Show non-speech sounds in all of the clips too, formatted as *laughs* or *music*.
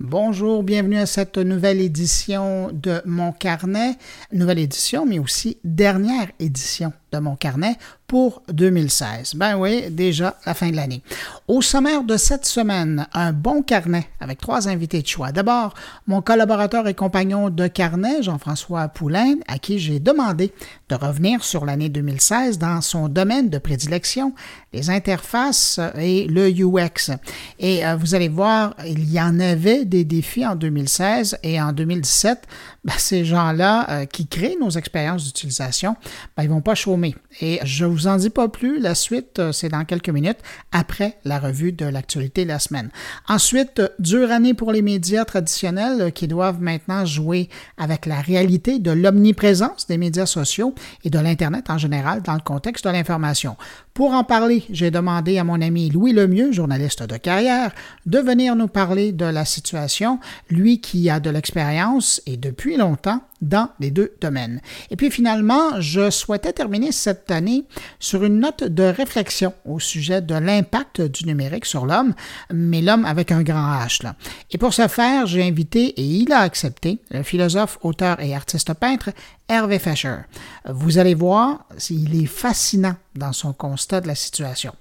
Bonjour, bienvenue à cette nouvelle édition de Mon Carnet. Nouvelle édition, mais aussi dernière édition de Mon Carnet pour 2016. Ben oui, déjà la fin de l'année. Au sommaire de cette semaine, un bon carnet avec trois invités de choix. D'abord, mon collaborateur et compagnon de carnet, Jean-François Poulain, à qui j'ai demandé de revenir sur l'année 2016 dans son domaine de prédilection, les interfaces et le UX. Et euh, vous allez voir, il y en avait des défis en 2016 et en 2017. Ben, ces gens-là euh, qui créent nos expériences d'utilisation, ben, ils vont pas chômer. Et je vous en dis pas plus. La suite, euh, c'est dans quelques minutes après la revue de l'actualité de la semaine. Ensuite, dure année pour les médias traditionnels qui doivent maintenant jouer avec la réalité de l'omniprésence des médias sociaux et de l'Internet en général dans le contexte de l'information. Pour en parler, j'ai demandé à mon ami Louis Lemieux, journaliste de carrière, de venir nous parler de la situation, lui qui a de l'expérience et depuis longtemps dans les deux domaines. Et puis finalement, je souhaitais terminer cette année sur une note de réflexion au sujet de l'impact du numérique sur l'homme, mais l'homme avec un grand H. Et pour ce faire, j'ai invité, et il a accepté, le philosophe, auteur et artiste peintre Hervé Fischer. Vous allez voir, il est fascinant dans son constat de la situation.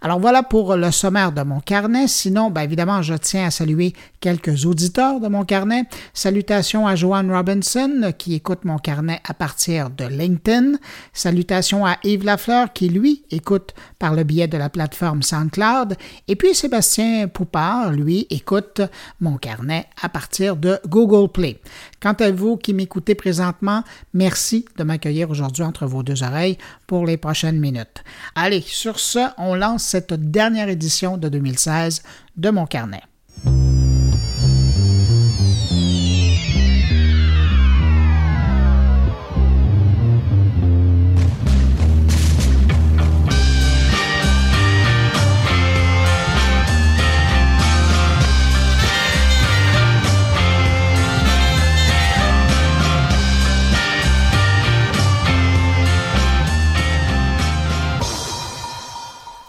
Alors voilà pour le sommaire de mon carnet. Sinon, bien évidemment, je tiens à saluer quelques auditeurs de mon carnet. Salutations à Joanne Robinson qui écoute mon carnet à partir de LinkedIn. Salutations à Yves Lafleur qui, lui, écoute par le biais de la plateforme SoundCloud. Et puis Sébastien Poupard, lui, écoute mon carnet à partir de Google Play. Quant à vous qui m'écoutez présentement, merci de m'accueillir aujourd'hui entre vos deux oreilles pour les prochaines minutes. Allez, sur ce, on lance cette dernière édition de 2016 de mon carnet.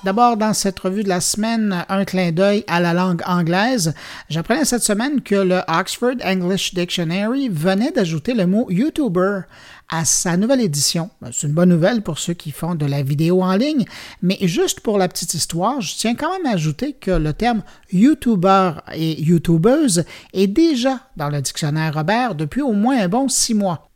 D'abord, dans cette revue de la semaine, un clin d'œil à la langue anglaise. J'apprenais cette semaine que le Oxford English Dictionary venait d'ajouter le mot YouTuber à sa nouvelle édition. Ben, c'est une bonne nouvelle pour ceux qui font de la vidéo en ligne, mais juste pour la petite histoire, je tiens quand même à ajouter que le terme YouTuber et YouTubeuse est déjà dans le dictionnaire Robert depuis au moins un bon six mois.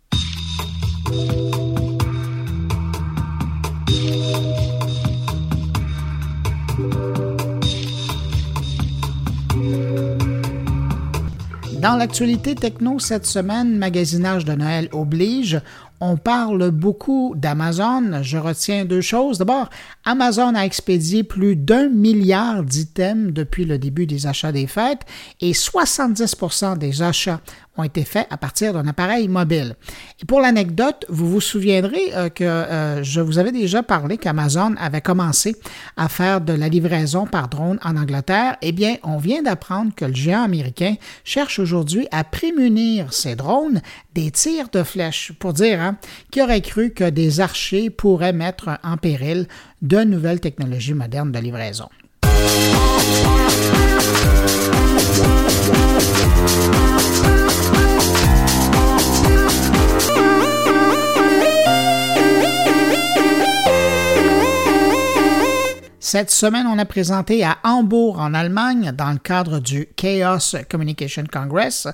Dans l'actualité techno cette semaine, magasinage de Noël oblige, on parle beaucoup d'Amazon. Je retiens deux choses. D'abord, Amazon a expédié plus d'un milliard d'items depuis le début des achats des fêtes et 70% des achats ont été faits à partir d'un appareil mobile. Et pour l'anecdote, vous vous souviendrez euh, que euh, je vous avais déjà parlé qu'Amazon avait commencé à faire de la livraison par drone en Angleterre. Eh bien, on vient d'apprendre que le géant américain cherche aujourd'hui à prémunir ses drones des tirs de flèches. Pour dire hein, qui aurait cru que des archers pourraient mettre en péril de nouvelles technologies modernes de livraison. Cette semaine, on a présenté à Hambourg, en Allemagne, dans le cadre du Chaos Communication Congress,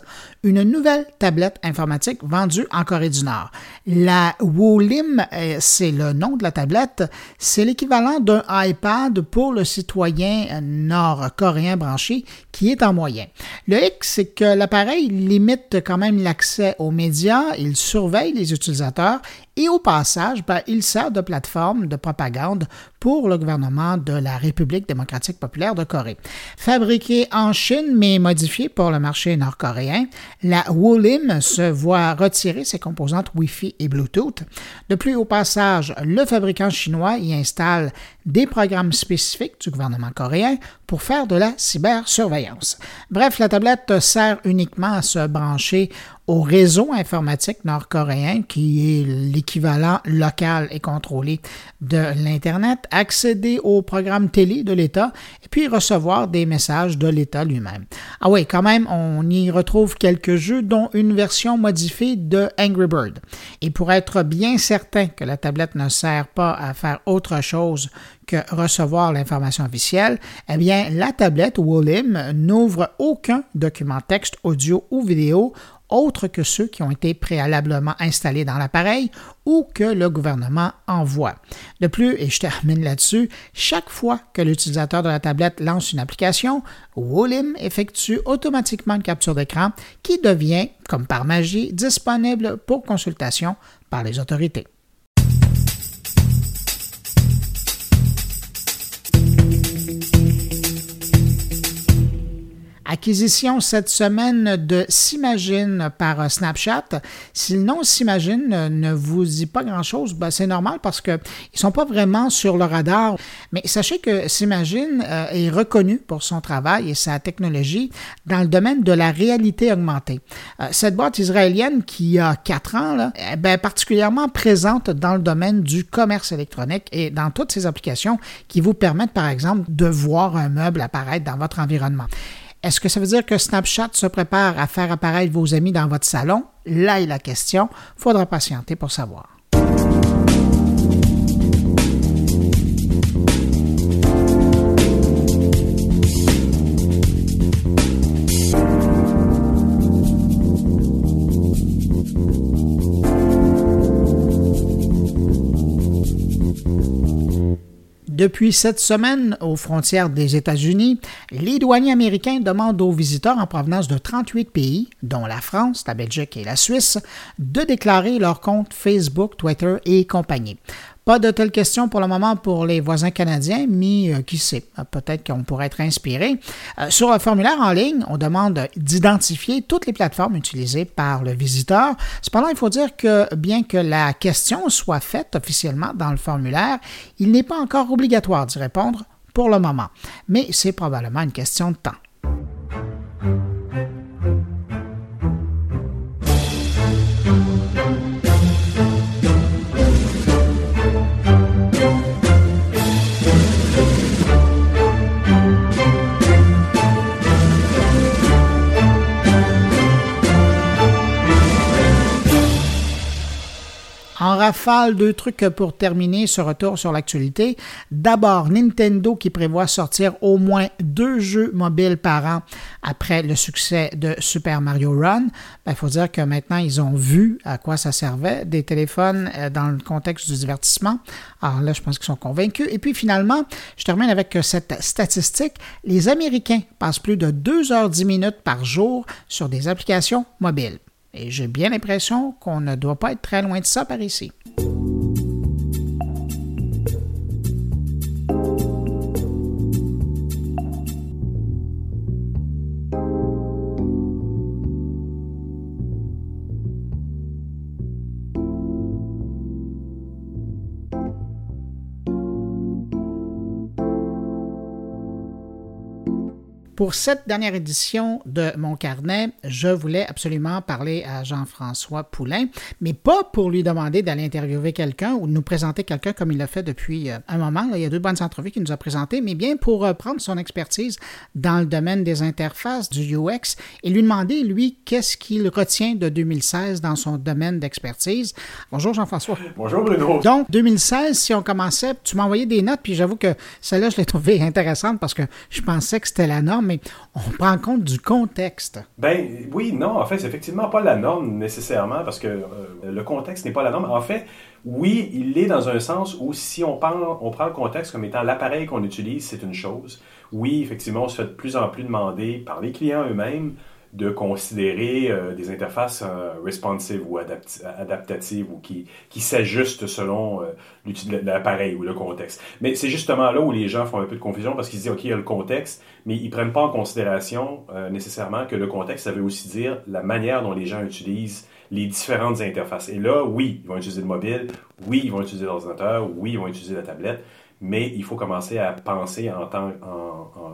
une nouvelle tablette informatique vendue en Corée du Nord. La Wolim, euh, c'est le nom de la tablette, c'est l'équivalent d'un iPad pour le citoyen nord-coréen branché qui est en moyen. Le X, c'est que l'appareil limite quand même l'accès aux médias, il surveille les utilisateurs et au passage, ben, il sert de plateforme de propagande pour le gouvernement de la République démocratique populaire de Corée. Fabriquée en Chine mais modifiée pour le marché nord-coréen, la Wolim se voit retirer ses composantes Wi-Fi et Bluetooth. De plus, au passage, le fabricant chinois y installe des programmes spécifiques du gouvernement coréen pour faire de la cybersurveillance. Bref, la tablette sert uniquement à se brancher au réseau informatique nord-coréen, qui est l'équivalent local et contrôlé de l'Internet, accéder aux programmes télé de l'État et puis recevoir des messages de l'État lui-même. Ah oui, quand même, on y retrouve quelques jeux, dont une version modifiée de Angry Bird. Et pour être bien certain que la tablette ne sert pas à faire autre chose que recevoir l'information officielle, eh bien, la tablette Wolim n'ouvre aucun document texte, audio ou vidéo autres que ceux qui ont été préalablement installés dans l'appareil ou que le gouvernement envoie. De plus, et je termine là-dessus, chaque fois que l'utilisateur de la tablette lance une application, Wolim effectue automatiquement une capture d'écran qui devient, comme par magie, disponible pour consultation par les autorités. Acquisition cette semaine de S'imagine par Snapchat. Si le nom S'imagine ne vous dit pas grand-chose, ben c'est normal parce qu'ils ne sont pas vraiment sur le radar. Mais sachez que S'imagine euh, est reconnu pour son travail et sa technologie dans le domaine de la réalité augmentée. Euh, cette boîte israélienne qui a quatre ans, là, est ben, particulièrement présente dans le domaine du commerce électronique et dans toutes ces applications qui vous permettent, par exemple, de voir un meuble apparaître dans votre environnement. Est-ce que ça veut dire que Snapchat se prépare à faire apparaître vos amis dans votre salon? Là est la question. Faudra patienter pour savoir. Depuis cette semaine, aux frontières des États-Unis, les douaniers américains demandent aux visiteurs en provenance de 38 pays, dont la France, la Belgique et la Suisse, de déclarer leurs comptes Facebook, Twitter et compagnie. Pas de telles questions pour le moment pour les voisins canadiens, mais euh, qui sait, peut-être qu'on pourrait être inspiré. Euh, sur le formulaire en ligne, on demande d'identifier toutes les plateformes utilisées par le visiteur. Cependant, il faut dire que bien que la question soit faite officiellement dans le formulaire, il n'est pas encore obligatoire d'y répondre pour le moment. Mais c'est probablement une question de temps. En rafale, deux trucs pour terminer ce retour sur l'actualité. D'abord, Nintendo qui prévoit sortir au moins deux jeux mobiles par an après le succès de Super Mario Run. Ben, il faut dire que maintenant, ils ont vu à quoi ça servait, des téléphones euh, dans le contexte du divertissement. Alors là, je pense qu'ils sont convaincus. Et puis finalement, je termine avec cette statistique. Les Américains passent plus de 2 heures 10 minutes par jour sur des applications mobiles. Et j'ai bien l'impression qu'on ne doit pas être très loin de ça par ici. Pour cette dernière édition de mon carnet, je voulais absolument parler à Jean-François Poulain, mais pas pour lui demander d'aller interviewer quelqu'un ou de nous présenter quelqu'un comme il l'a fait depuis euh, un moment. il y a deux bonnes entrevues qu'il nous a présentées, mais bien pour euh, prendre son expertise dans le domaine des interfaces, du UX, et lui demander, lui, qu'est-ce qu'il retient de 2016 dans son domaine d'expertise. Bonjour Jean-François. Bonjour Bruno. Donc, 2016, si on commençait, tu m'as envoyé des notes, puis j'avoue que celle-là, je l'ai trouvée intéressante parce que je pensais que c'était la norme, on prend compte du contexte. Ben oui, non, en fait, c'est effectivement pas la norme nécessairement parce que euh, le contexte n'est pas la norme. En fait, oui, il est dans un sens où si on, on prend le contexte comme étant l'appareil qu'on utilise, c'est une chose. Oui, effectivement, on se fait de plus en plus demander par les clients eux-mêmes de considérer euh, des interfaces euh, responsive ou adaptatives ou qui, qui s'ajustent selon euh, l'appareil ou le contexte. Mais c'est justement là où les gens font un peu de confusion parce qu'ils se disent, OK, il y a le contexte, mais ils prennent pas en considération nécessairement que le contexte, ça veut aussi dire la manière dont les gens utilisent les différentes interfaces. Et là, oui, ils vont utiliser le mobile, oui, ils vont utiliser l'ordinateur, oui, ils vont utiliser la tablette, mais il faut commencer à penser en,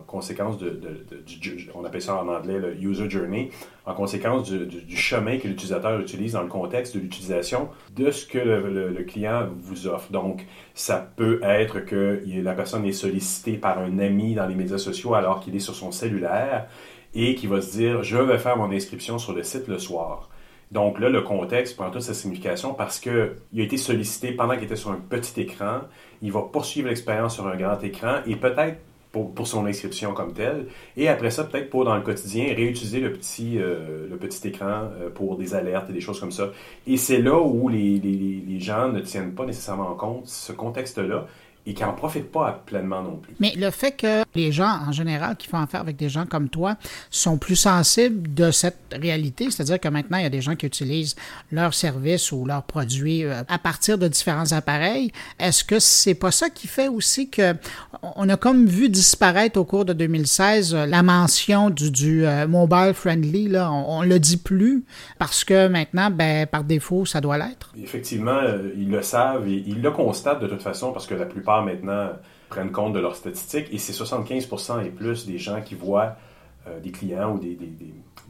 conséquence de, du, on appelle ça en anglais le user journey, en conséquence du, chemin que l'utilisateur utilise dans le contexte de l'utilisation de ce que le, client vous offre. Donc, ça peut être que la personne est sollicitée par un ami dans les médias sociaux alors qu'il est sur son cellulaire et qui va se dire, je vais faire mon inscription sur le site le soir. Donc là, le contexte prend toute sa signification parce qu'il a été sollicité pendant qu'il était sur un petit écran. Il va poursuivre l'expérience sur un grand écran et peut-être pour, son inscription comme telle. Et après ça, peut-être pour dans le quotidien, réutiliser le petit, euh, le petit écran euh, pour des alertes et des choses comme ça. Et c'est là où les, les, les gens ne tiennent pas nécessairement en compte ce contexte-là et qui n'en profitent pas pleinement non plus. Mais le fait que les gens, en général, qui font affaire avec des gens comme toi, sont plus sensibles de cette réalité, c'est-à-dire que maintenant, il y a des gens qui utilisent leurs services ou leurs produits euh, à partir de différents appareils. Est-ce que c'est pas ça qui fait aussi que on a comme vu disparaître au cours de 2016 euh, la mention du, du euh, mobile friendly, là, on, ne le dit plus parce que maintenant, ben, par défaut, ça doit l'être? Effectivement, ils le savent et ils le constatent de toute façon parce que la plupart maintenant prennent compte de leurs statistiques et c'est 75% et plus des gens qui voient, euh, des clients ou des,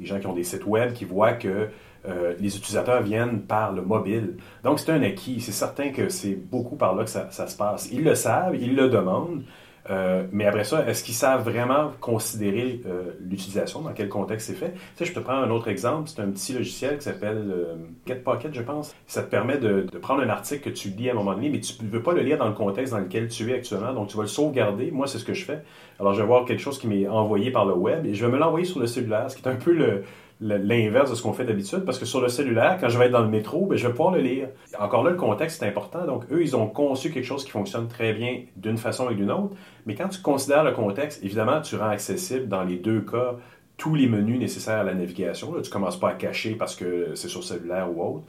gens qui ont des sites web qui voient que euh, les utilisateurs viennent par le mobile. Donc c'est un acquis. C'est certain que c'est beaucoup par là que ça, se passe. Ils le savent, ils le demandent. Euh, mais après ça, est-ce qu'ils savent vraiment considérer euh, l'utilisation, dans quel contexte c'est fait? Tu sais, je te prends un autre exemple. C'est un petit logiciel qui s'appelle euh, GetPocket, je pense. Ça te permet de, prendre un article que tu lis à un moment donné, mais tu ne veux pas le lire dans le contexte dans lequel tu es actuellement. Donc, tu vas le sauvegarder. Moi, c'est ce que je fais. Alors, je vais voir quelque chose qui m'est envoyé par le web et je vais me l'envoyer sur le cellulaire, ce qui est un peu le, l'inverse de ce qu'on fait d'habitude, parce que sur le cellulaire, quand je vais être dans le métro, ben, je vais pouvoir le lire. Encore là, le contexte est important. Donc, eux, ils ont conçu quelque chose qui fonctionne très bien d'une façon et d'une autre. Mais quand tu considères le contexte, évidemment, tu rends accessible dans les deux cas tous les menus nécessaires à la navigation. Là, tu commences pas à cacher parce que c'est sur cellulaire ou autre.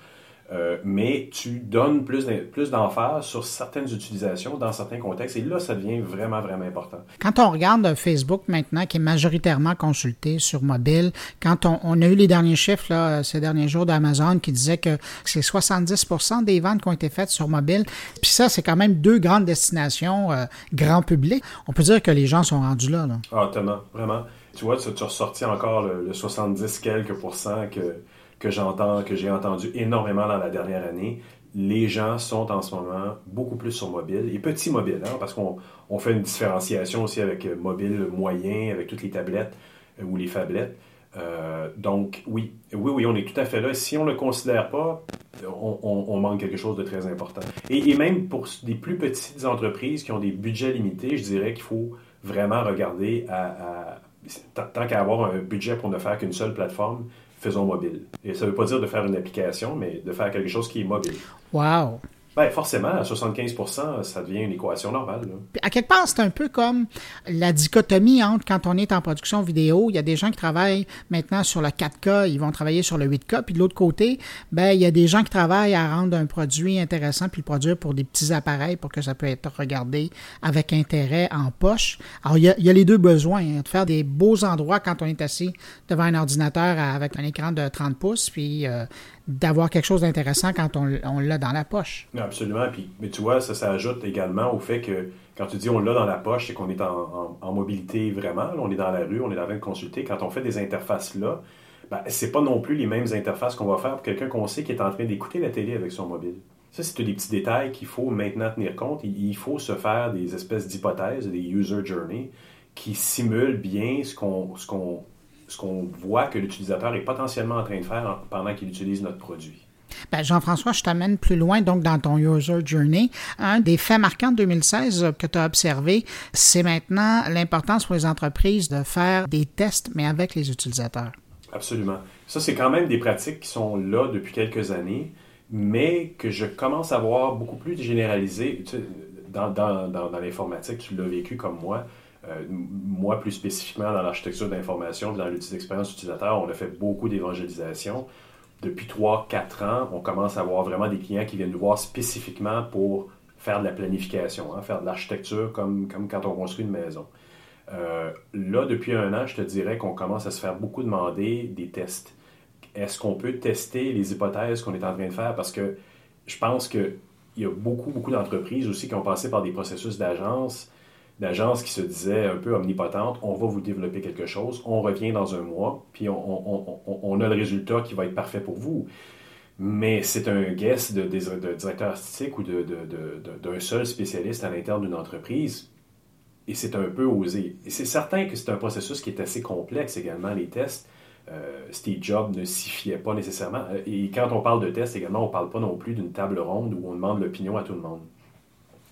Euh, mais tu donnes plus, plus d'emphase sur certaines utilisations dans certains contextes et là, ça devient vraiment, vraiment important. Quand on regarde Facebook maintenant, qui est majoritairement consulté sur mobile, quand on, a eu les derniers chiffres là, ces derniers jours d'Amazon qui disaient que c'est 70% des ventes qui ont été faites sur mobile, puis ça, c'est quand même deux grandes destinations euh, grand public. On peut dire que les gens sont rendus là. là. Ah, tellement, vraiment. Tu vois, tu as ressorti encore le, le 70 quelques pourcents que que j'entends, que j'ai entendu énormément dans la dernière année. Les gens sont en ce moment beaucoup plus sur mobile et petit mobile, hein, parce qu'on on fait une différenciation aussi avec euh, mobile moyen, avec toutes les tablettes euh, ou les phablettes. Euh, donc oui, oui, oui, on est tout à fait là. Si on ne le considère pas, on, manque quelque chose de très important. Et, même pour des plus petites entreprises qui ont des budgets limités, je dirais qu'il faut vraiment regarder à tant qu'à avoir un budget pour ne faire qu'une seule plateforme, faisons mobile. Et ça ne veut pas dire de faire une application, mais de faire quelque chose qui est mobile. Wow! Ben, forcément, à 75% ça devient une équation normale. À quelque part, c'est un peu comme la dichotomie entre quand on est en production vidéo, il y a des gens qui travaillent maintenant sur le 4K, ils vont travailler sur le 8K, puis de l'autre côté, ben, il y a des gens qui travaillent à rendre un produit intéressant puis le produire pour des petits appareils pour que ça puisse être regardé avec intérêt en poche. Alors, il y a, les deux besoins, hein, de faire des beaux endroits quand on est assis devant un ordinateur avec un écran de 30 pouces, puis euh, d'avoir quelque chose d'intéressant quand on, l'a dans la poche. Absolument. Puis, mais tu vois, ça s'ajoute également au fait que quand tu dis on l'a dans la poche, c'est qu'on est en, mobilité vraiment. on est dans la rue, on est en train de consulter. Quand on fait des interfaces là, ben, c'est pas non plus les mêmes interfaces qu'on va faire pour quelqu'un qu'on sait qui est en train d'écouter la télé avec son mobile. Ça, c'est des petits détails qu'il faut maintenant tenir compte. Il faut se faire des espèces d'hypothèses, des user journey, qui simulent bien ce qu'on voit que l'utilisateur est potentiellement en train de faire pendant qu'il utilise notre produit. Ben, Jean-François, je t'amène plus loin, donc dans ton user journey. Un des faits marquants de 2016 que tu as observé, c'est maintenant l'importance pour les entreprises de faire des tests, mais avec les utilisateurs. Absolument. Ça, c'est quand même des pratiques qui sont là depuis quelques années, mais que je commence à voir beaucoup plus généralisées. dans, dans, dans l'informatique, tu l'as vécu comme moi. Euh, moi, plus spécifiquement dans l'architecture d'information, dans l'expérience utilisateur, on a fait beaucoup d'évangélisation. Depuis 3-4 ans, on commence à avoir vraiment des clients qui viennent nous voir spécifiquement pour faire de la planification, hein, faire de l'architecture comme, comme quand on construit une maison. Euh, là, depuis un an, je te dirais qu'on commence à se faire beaucoup demander des tests. Est-ce qu'on peut tester les hypothèses qu'on est en train de faire? Parce que je pense que il y a beaucoup, beaucoup d'entreprises aussi qui ont passé par des processus d'agence, d'agences qui se disaient un peu omnipotentes, on va vous développer quelque chose, on revient dans un mois, puis on, a le résultat qui va être parfait pour vous. Mais c'est un guess de, directeur artistique ou d'un seul spécialiste à l'intérieur d'une entreprise. Et c'est un peu osé. Et c'est certain que c'est un processus qui est assez complexe également, les tests. Euh, Steve Jobs ne s'y fiait pas nécessairement. Et quand on parle de tests également, on ne parle pas non plus d'une table ronde où on demande l'opinion à tout le monde.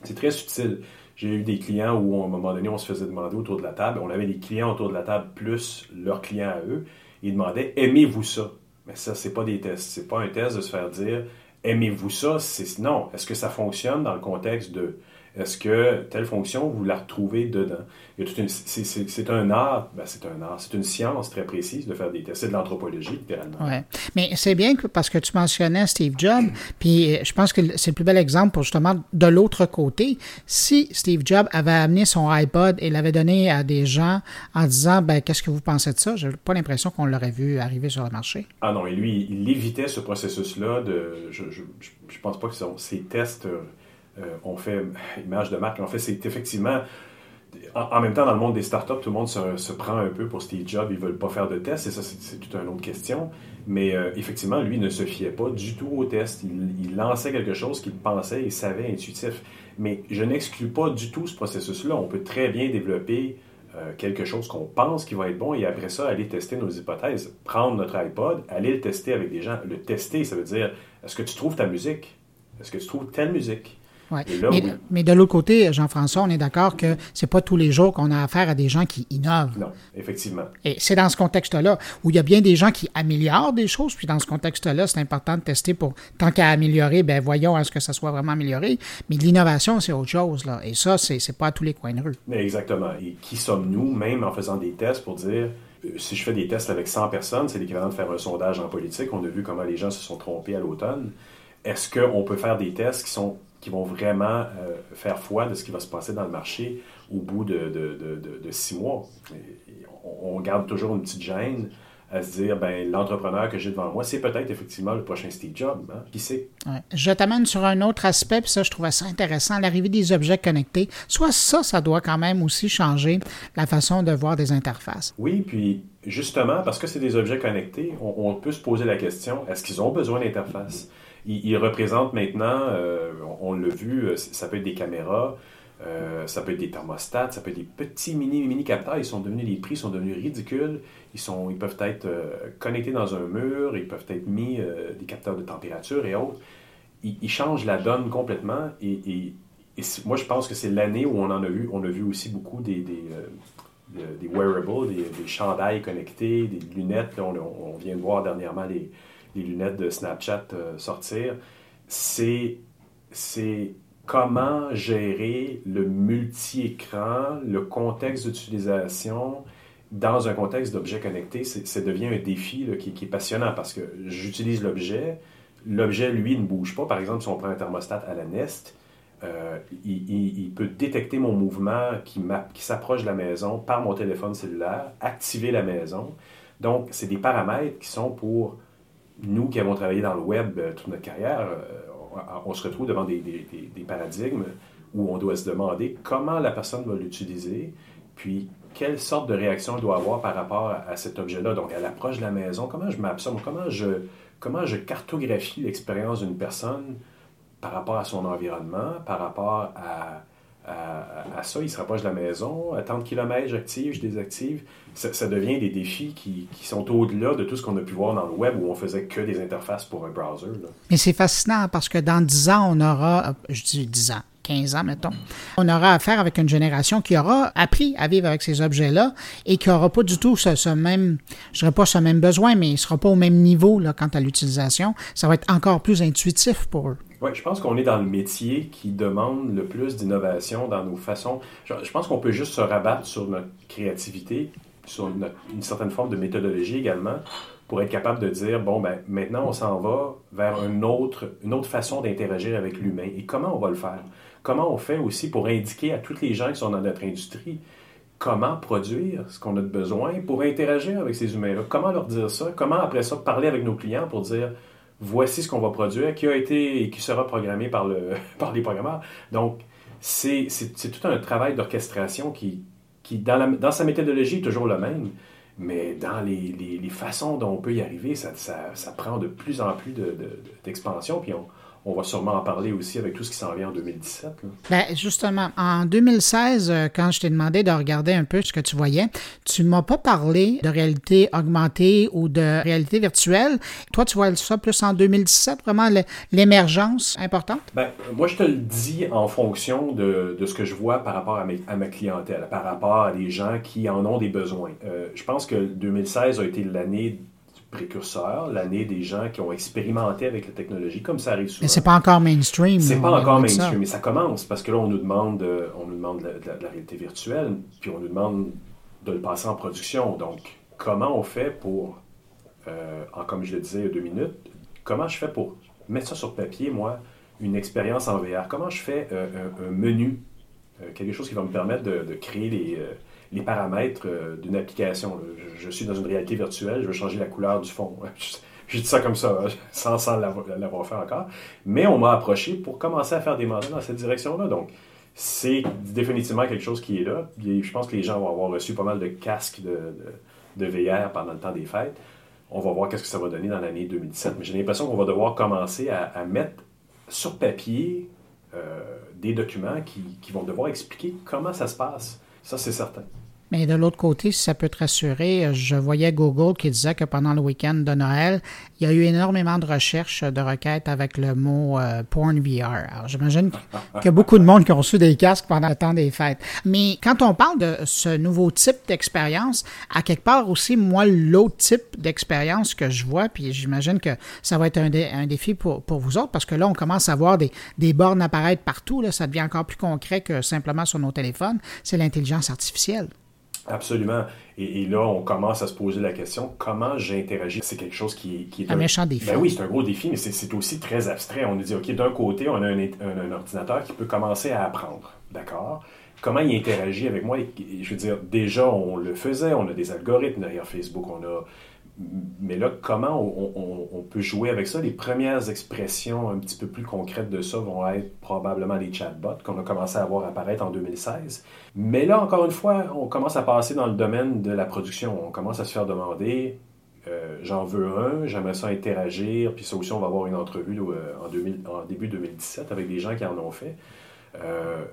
C'est très subtil. J'ai eu des clients où, à un moment donné, on se faisait demander autour de la table. On avait des clients autour de la table plus leurs clients à eux. Ils demandaient Aimez-vous ça Mais ça, c'est pas des tests. C'est pas un test de se faire dire Aimez-vous ça C'est non. Est-ce que ça fonctionne dans le contexte de est-ce que telle fonction, vous la retrouvez dedans? C'est un art, ben c'est un art, c'est une science très précise de faire des tests. C'est de l'anthropologie, littéralement. Oui. Mais c'est bien que, parce que tu mentionnais Steve Jobs, puis je pense que c'est le plus bel exemple pour justement de l'autre côté. Si Steve Jobs avait amené son iPod et l'avait donné à des gens en disant ben, Qu'est-ce que vous pensez de ça? J'ai pas l'impression qu'on l'aurait vu arriver sur le marché. Ah non, et lui, il évitait ce processus-là de. Je, je, je, pense pas que ces tests euh, euh, on fait image de marque. En fait, c'est effectivement. En, même temps, dans le monde des startups, tout le monde se, prend un peu pour Steve Jobs. Ils veulent pas faire de tests, et ça, c'est toute une autre question. Mais euh, effectivement, lui ne se fiait pas du tout aux tests. Il, lançait quelque chose qu'il pensait et savait intuitif. Mais je n'exclus pas du tout ce processus-là. On peut très bien développer euh, quelque chose qu'on pense qui va être bon et après ça, aller tester nos hypothèses. Prendre notre iPod, aller le tester avec des gens. Le tester, ça veut dire est-ce que tu trouves ta musique? Est-ce que tu trouves telle musique? Mais, de l'autre côté, Jean-François, on est d'accord que c'est pas tous les jours qu'on a affaire à des gens qui innovent. Non, effectivement. Et c'est dans ce contexte-là où il y a bien des gens qui améliorent des choses, puis dans ce contexte-là, c'est important de tester pour, tant qu'à améliorer, ben voyons à ce que ça soit vraiment amélioré. Mais l'innovation, c'est autre chose, là. Et ça, c'est, c'est pas à tous les coins de rue. Exactement. Et qui sommes-nous, même en faisant des tests, pour dire euh, si je fais des tests avec 100 personnes, c'est l'équivalent de faire un sondage en politique. On a vu comment les gens se sont trompés à l'automne. Est-ce qu'on peut faire des tests qui sont qui vont vraiment euh, faire foi de ce qui va se passer dans le marché au bout de, de, six mois. on, garde toujours une petite gêne à se dire, ben, l'entrepreneur que j'ai devant moi, c'est peut-être effectivement le prochain Steve Jobs. Hein? Qui sait? Je t'amène sur un autre aspect, puis ça, je trouvais ça intéressant, l'arrivée des objets connectés. Soit ça, ça doit quand même aussi changer la façon de voir des interfaces. Oui, puis justement, parce que c'est des objets connectés, on, on, peut se poser la question, est-ce qu'ils ont besoin d'interface? Il, représente maintenant, euh, on, l'a vu, euh, ça peut être des caméras, euh, ça peut être des thermostats, ça peut être des petits mini mini capteurs. Ils sont devenus, les prix sont devenus ridicules. Ils sont, ils peuvent être connectés dans un mur, ils peuvent être mis des capteurs de température et autres. Ils, changent la donne complètement. Et, moi, je pense que c'est l'année où on en a vu, on a vu aussi beaucoup des, des, wearables, des, chandails connectés, des lunettes. on, on, vient de voir dernièrement les les lunettes de Snapchat euh, sortir, c'est, c'est comment gérer le multi-écran, le contexte d'utilisation dans un contexte d'objet connecté. Ça devient un défi qui, est passionnant parce que j'utilise l'objet, l'objet, lui, ne bouge pas. Par exemple, si on prend un thermostat à la Nest, euh, il, peut détecter mon mouvement qui, qui s'approche de la maison par mon téléphone cellulaire, activer la maison. Donc, c'est des paramètres qui sont pour nous qui avons travaillé dans le web euh, toute notre carrière, euh, on se retrouve devant des, paradigmes où on doit se demander comment la personne va l'utiliser, puis quelle sorte de réaction elle doit avoir par rapport à, cet objet-là. Donc, à l'approche de la maison, comment je m'absorbe, comment je, comment je cartographie l'expérience d'une personne par rapport à son environnement, par rapport à, à, ça, il se rapproche de la maison, à tant de kilomètres, j'active, je désactive. Ça, devient des défis qui, sont au-delà de tout ce qu'on a pu voir dans le web où on faisait que des interfaces pour un browser. Mais c'est fascinant parce que dans 10 ans, on aura, je dis 10 ans, 15 ans, mettons, on aura affaire avec une génération qui aura appris à vivre avec ces objets-là et qui n'aura pas du tout ce, même, je dirais pas ce même besoin, mais il ne sera pas au même niveau là, quant à l'utilisation. Ça va être encore plus intuitif pour eux. Oui, je pense qu'on est dans le métier qui demande le plus d'innovation dans nos façons. Je, pense qu'on peut juste se rabattre sur notre créativité, sur une certaine forme de méthodologie également, pour être capable de dire, bon, ben, maintenant, on s'en va vers une autre, une autre façon d'interagir avec l'humain. Et comment on va le faire? Comment on fait aussi pour indiquer à tous les gens qui sont dans notre industrie comment produire ce qu'on a de besoin pour interagir avec ces humains-là? Comment leur dire ça? Comment, après ça, parler avec nos clients pour dire, voici ce qu'on va produire, qui a été et qui sera programmé par, le, *laughs* par les programmeurs. Donc, c'est tout un travail d'orchestration qui, dans, sa méthodologie, est toujours le même, mais dans les, façons dont on peut y arriver, ça, prend de plus en plus d'expansion, on va sûrement en parler aussi avec tout ce qui s'en vient en 2017. Bien, justement, en 2016, euh, quand je t'ai demandé de regarder un peu ce que tu voyais, tu ne m'as pas parlé de réalité augmentée ou de réalité virtuelle. Toi, tu vois ça plus en 2017, vraiment l'émergence importante? Bien, moi, je te le dis en fonction de, ce que je vois par rapport à, à, ma clientèle, par rapport à des gens qui en ont des besoins. Euh, je pense que 2016 a été l'année précurseur, l'année des gens qui ont expérimenté avec la technologie, comme ça arrive souvent. Mais c'est pas encore mainstream. C'est pas encore mainstream, mais ça commence parce que là, on nous demande, euh, on nous demande de la, réalité virtuelle, puis on nous demande de le passer en production. Donc, comment on fait pour, euh, en, comme je le disais il y a deux minutes, comment je fais pour mettre ça sur papier, moi, une expérience en VR? Comment je fais euh, un, menu, quelque chose qui va me permettre de créer les les paramètres euh, d'une application. Je, suis dans une réalité virtuelle, je veux changer la couleur du fond. *laughs* J'ai dit ça comme ça, *laughs* sans, sans l'avoir fait encore. Mais on m'a approché pour commencer à faire des mandats dans cette direction-là. Donc, c'est définitivement quelque chose qui est là. je pense que les gens vont avoir reçu pas mal de casques de, VR pendant le temps des fêtes. On va voir qu'est-ce que ça va donner dans l'année 2017. Mais j'ai l'impression qu'on va devoir commencer à, mettre sur papier euh, des documents qui vont devoir expliquer comment ça se passe. Ça, c'est certain. Mais de l'autre côté, si ça peut te rassurer, je voyais Google qui disait que pendant le week-end de Noël, il y a eu énormément de recherches de requêtes avec le mot euh, porn VR. Alors, j'imagine qu'il y a beaucoup de monde qui ont reçu des casques pendant le temps des fêtes. Mais quand on parle de ce nouveau type d'expérience, à quelque part aussi, moi, l'autre type d'expérience que je vois, puis j'imagine que ça va être un, un défi pour, pour, vous autres, parce que là, on commence à voir des, des bornes apparaître partout. Là, ça devient encore plus concret que simplement sur nos téléphones. C'est l'intelligence artificielle. Absolument. Et, là, on commence à se poser la question comment j'interagis? C'est quelque chose qui, est un, méchant défi. Ben oui, c'est un gros défi, mais c'est aussi très abstrait. On nous dit ok, d'un côté, on a un, ordinateur qui peut commencer à apprendre, d'accord? Comment il interagit avec moi? Je veux dire, déjà, on le faisait. On a des algorithmes derrière Facebook. On a mais là, comment on, peut jouer avec ça? Les premières expressions un petit peu plus concrètes de ça vont être probablement les chatbots qu'on a commencé à voir apparaître en 2016. Mais là, encore une fois, on commence à passer dans le domaine de la production. On commence à se faire demander, euh, j'en veux un, j'aimerais ça interagir, puis ça aussi, on va avoir une entrevue euh, en, début 2017 avec des gens qui en ont fait. Euh,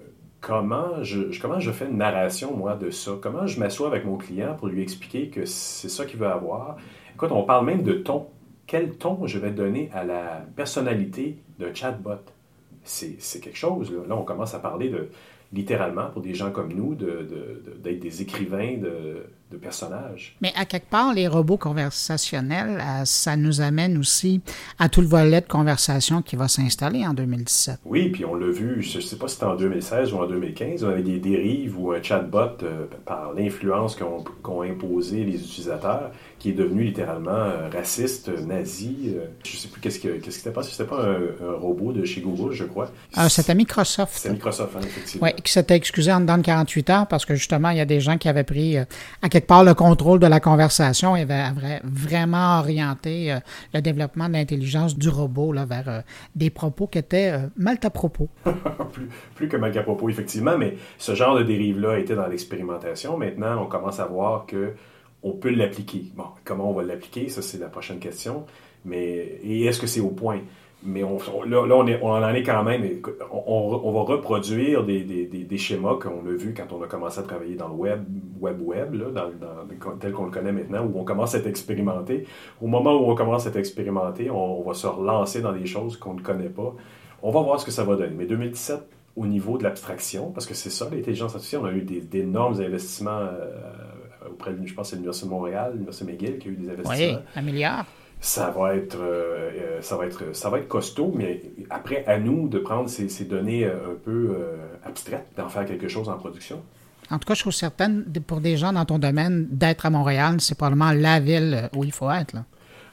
comment je, fais une narration, moi, de ça? Comment je m'assois avec mon client pour lui expliquer que c'est ça qu'il veut avoir? Écoute, on parle même de ton. Quel ton je vais donner à la personnalité d'un chatbot? C'est quelque chose. Là. on commence à parler de, littéralement, pour des gens comme nous, d'être de, des écrivains de, personnages. Mais à quelque part, les robots conversationnels, euh, ça nous amène aussi à tout le volet de conversation qui va s'installer en 2017. Oui, puis on l'a vu, je ne sais pas si c'était en 2016 ou en 2015, on avait des dérives ou un chatbot, euh, par l'influence qu'ont imposé les utilisateurs, qui est devenu littéralement euh, raciste, nazi. je ne sais plus qu'est-ce qui s'était passé. C'était pas un, robot de chez Google, je crois. Ah, c'était Microsoft. C'était Microsoft, hein, effectivement. Oui, qui s'était excusé en dedans de 48 heures parce que justement, il y a des gens qui avaient pris à quelque part le contrôle de la conversation avait vraiment orienté euh, le développement de l'intelligence du robot là, vers euh, des propos qui étaient euh, mal à propos. *laughs* plus, plus, que mal à propos, effectivement, mais ce genre de dérive-là était dans l'expérimentation. Maintenant, on commence à voir que on peut l'appliquer. Bon, comment on va l'appliquer, ça c'est la prochaine question. Mais et est-ce que c'est au point? Mais on, là, on, est, on, en est quand même. On, va reproduire des, des, des, schémas qu'on a vus quand on a commencé à travailler dans le web, web, web, là, dans, tel qu'on le connaît maintenant, où on commence à être expérimenté. Au moment où on commence à être expérimenté, on, va se relancer dans des choses qu'on ne connaît pas. On va voir ce que ça va donner. Mais 2017, au niveau de l'abstraction, parce que c'est ça, l'intelligence artificielle, on a eu d'énormes investissements euh, auprès de, je pense, c'est l'Université de Montréal, l'Université McGill qui a eu des investissements. Oui, un milliard ça va être, euh, euh, ça va être, ça va être costaud, mais après, à nous de prendre ces, données euh, un peu abstraites, d'en faire quelque chose en production. En tout cas, je trouve certaine, pour des gens dans ton domaine, d'être à Montréal, c'est probablement la ville où il faut être. Là.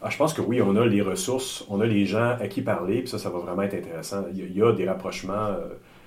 Ah, je pense que oui, on a les ressources, on a les gens à qui parler, puis ça, ça va vraiment être intéressant. Il y a, des rapprochements.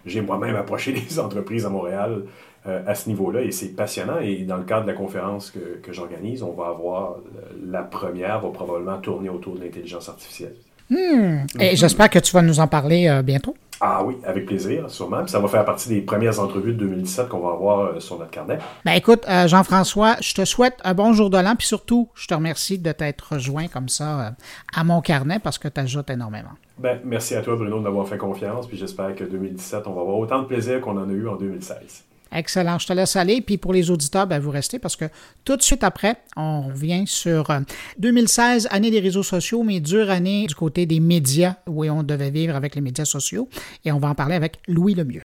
J'ai moi-même approché *laughs* des entreprises à Montréal à ce niveau-là et c'est passionnant. Et dans le cadre de la conférence que, que j'organise, on va avoir la première, va probablement tourner autour de l'intelligence artificielle. Hmm. Et j'espère que tu vas nous en parler euh, bientôt. Ah oui, avec plaisir, sûrement. Puis ça va faire partie des premières entrevues de 2017 qu'on va avoir euh, sur notre carnet. Ben écoute, euh, Jean-François, je te souhaite un bon jour de l'an, puis surtout, je te remercie de t'être rejoint comme ça à mon carnet parce que tu ajoutes énormément. Ben, merci à toi, Bruno, de m'avoir fait confiance, puis j'espère que 2017, on va avoir autant de plaisir qu'on en a eu en 2016. Excellent. Je te laisse aller. Puis pour les auditeurs, ben, vous restez parce que tout de suite après, on revient sur 2016, euh, année des réseaux sociaux, mais dure année du côté des médias où on devait vivre avec les médias sociaux. Et on va en parler avec Louis Lemieux.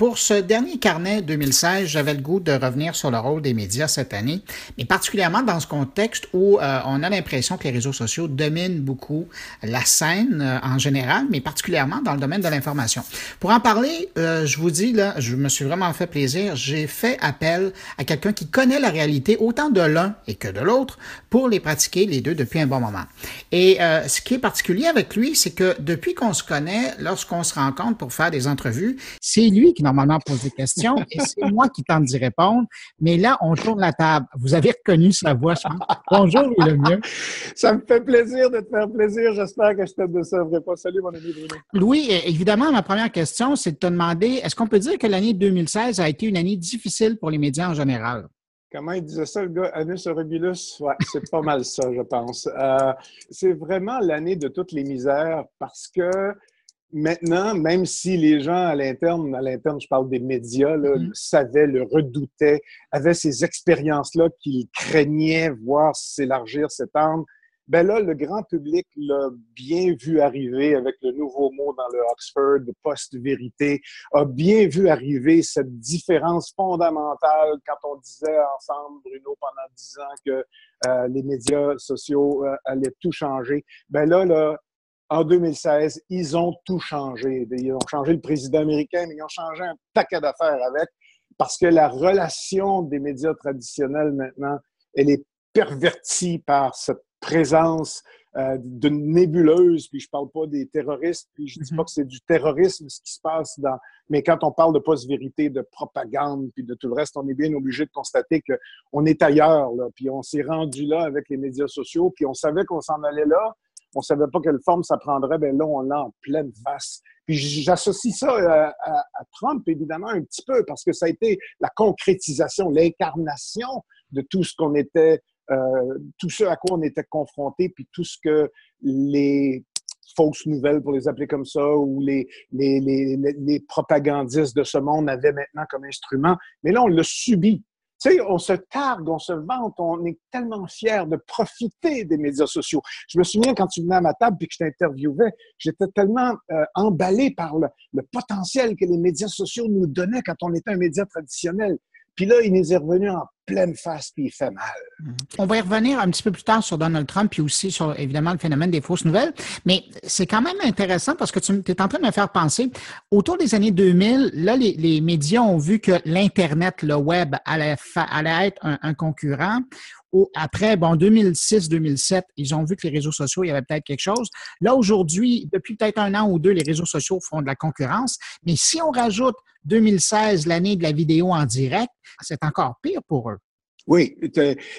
Pour ce dernier carnet 2016, j'avais le goût de revenir sur le rôle des médias cette année, mais particulièrement dans ce contexte où euh, on a l'impression que les réseaux sociaux dominent beaucoup la scène euh, en général, mais particulièrement dans le domaine de l'information. Pour en parler, euh, je vous dis, là, je me suis vraiment fait plaisir. J'ai fait appel à quelqu'un qui connaît la réalité autant de l'un et que de l'autre pour les pratiquer les deux depuis un bon moment. Et ce qui est particulier avec lui, c'est que depuis qu'on se connaît, lorsqu'on se rencontre pour faire des entrevues, c'est lui qui normalement pose des questions et c'est moi qui tente d'y répondre. Mais là, on tourne la table. Vous avez reconnu sa voix, je Bonjour, Louis mieux. Ça me fait plaisir de te faire plaisir. J'espère que je te décevrai pas. Salut, mon ami Bruno. Louis, évidemment, ma première question, c'est de te demander, est-ce qu'on peut dire que l'année 2016 a été une année difficile pour les médias en général? Comment il disait ça, le gars? Anus horribilus? Ouais, c'est pas mal ça, je pense. Euh, c'est vraiment l'année de toutes les misères parce que Maintenant, même si les gens à l'interne, à l'interne, je parle des médias, là, mm-hmm. savaient, le redoutaient, avaient ces expériences-là qu'ils craignaient voir s'élargir, s'étendre, ben là, le grand public l'a bien vu arriver avec le nouveau mot dans le Oxford, post-vérité, a bien vu arriver cette différence fondamentale quand on disait ensemble, Bruno, pendant dix ans que euh, les médias sociaux euh, allaient tout changer. Ben là, là, en 2016, ils ont tout changé. Ils ont changé le président américain, mais ils ont changé un paquet d'affaires avec, parce que la relation des médias traditionnels maintenant, elle est pervertie par cette présence euh, de nébuleuse, puis je parle pas des terroristes, puis je dis pas mhm. que c'est du terrorisme ce qui se passe dans... Mais quand on parle de post-vérité, de propagande, puis de tout le reste, on est bien obligé de constater qu'on est ailleurs, là, puis on s'est rendu là avec les médias sociaux, puis on savait qu'on s'en allait là, on savait pas quelle forme ça prendrait, ben là, on l'a en pleine face. Puis j'associe ça euh, à, Trump, évidemment, un petit peu, parce que ça a été la concrétisation, l'incarnation de tout ce qu'on était, euh, tout ce à quoi on était confronté, puis tout ce que les fausses nouvelles, pour les appeler comme ça, ou les, les, les, les propagandistes de ce monde avaient maintenant comme instrument. Mais là, on l'a subi. Sais, on se targue, on se vante, on est tellement fiers de profiter des médias sociaux. Je me souviens quand tu venais à ma table et que je t'interviewais, j'étais tellement euh, emballé par le, potentiel que les médias sociaux nous donnaient quand on était un média traditionnel. Puis là, il nous est revenu en pleine face, puis il fait mal. On va y revenir un petit peu plus tard sur Donald Trump, puis aussi sur, évidemment, le phénomène des fausses nouvelles. Mais c'est quand même intéressant parce que tu es en train de me faire penser, autour des années 2000, là, les, médias ont vu que l'Internet, le Web, allait, allait être un concurrent après, bon, 2006-2007, ils ont vu que les réseaux sociaux, il y avait peut-être quelque chose. Là, aujourd'hui, depuis peut-être un an ou deux, les réseaux sociaux font de la concurrence. Mais si on rajoute 2016, l'année de la vidéo en direct, c'est encore pire pour eux. Oui,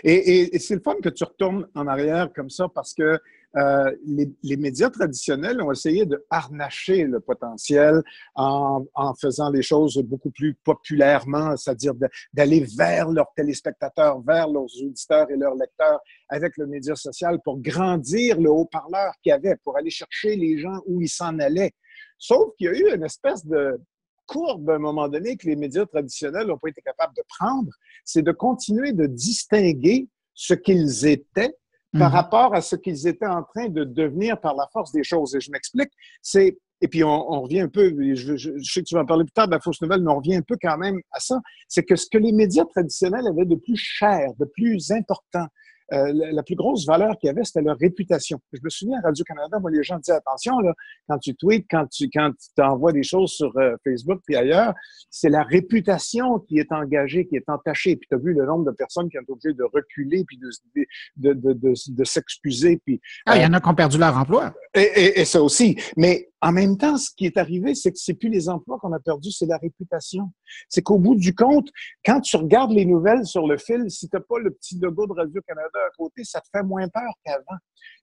et, c'est le fun que tu retournes en arrière comme ça parce que euh, les, médias traditionnels ont essayé de harnacher le potentiel en, faisant les choses beaucoup plus populairement, c'est-à-dire d'aller vers leurs téléspectateurs, vers leurs auditeurs et leurs lecteurs avec le média social pour grandir le haut-parleur qu'il y avait, pour aller chercher les gens où ils s'en allaient. Sauf qu'il y a eu une espèce de courbe à un moment donné que les médias traditionnels n'ont pas été capables de prendre, c'est de continuer de distinguer ce qu'ils étaient par mhm. rapport à ce qu'ils étaient en train de devenir par la force des choses. Et je m'explique, c'est et puis on, revient un peu, je, je, sais que tu vas en parler plus tard de la fausse nouvelle, mais on revient un peu quand même à ça, c'est que ce que les médias traditionnels avaient de plus cher, de plus important, euh, la, plus grosse valeur qu'il y avait, c'était leur réputation. Je me souviens à Radio-Canada, moi, les gens disaient attention, là, quand tu tweets, quand tu quand tu envoies des choses sur euh, Facebook puis ailleurs, c'est la réputation qui est engagée, qui est entachée. Puis tu as vu le nombre de personnes qui ont été obligées de reculer puis de, de, de, de, de s'excuser. Puis, ah, il y en a qui ont perdu leur emploi. Et, et, et ça aussi. Mais en même temps, ce qui est arrivé, c'est que c'est plus les emplois qu'on a perdus, c'est la réputation. C'est qu'au bout du compte, quand tu regardes les nouvelles sur le fil, si tu n'as pas le petit logo de Radio-Canada à côté, ça te fait moins peur qu'avant.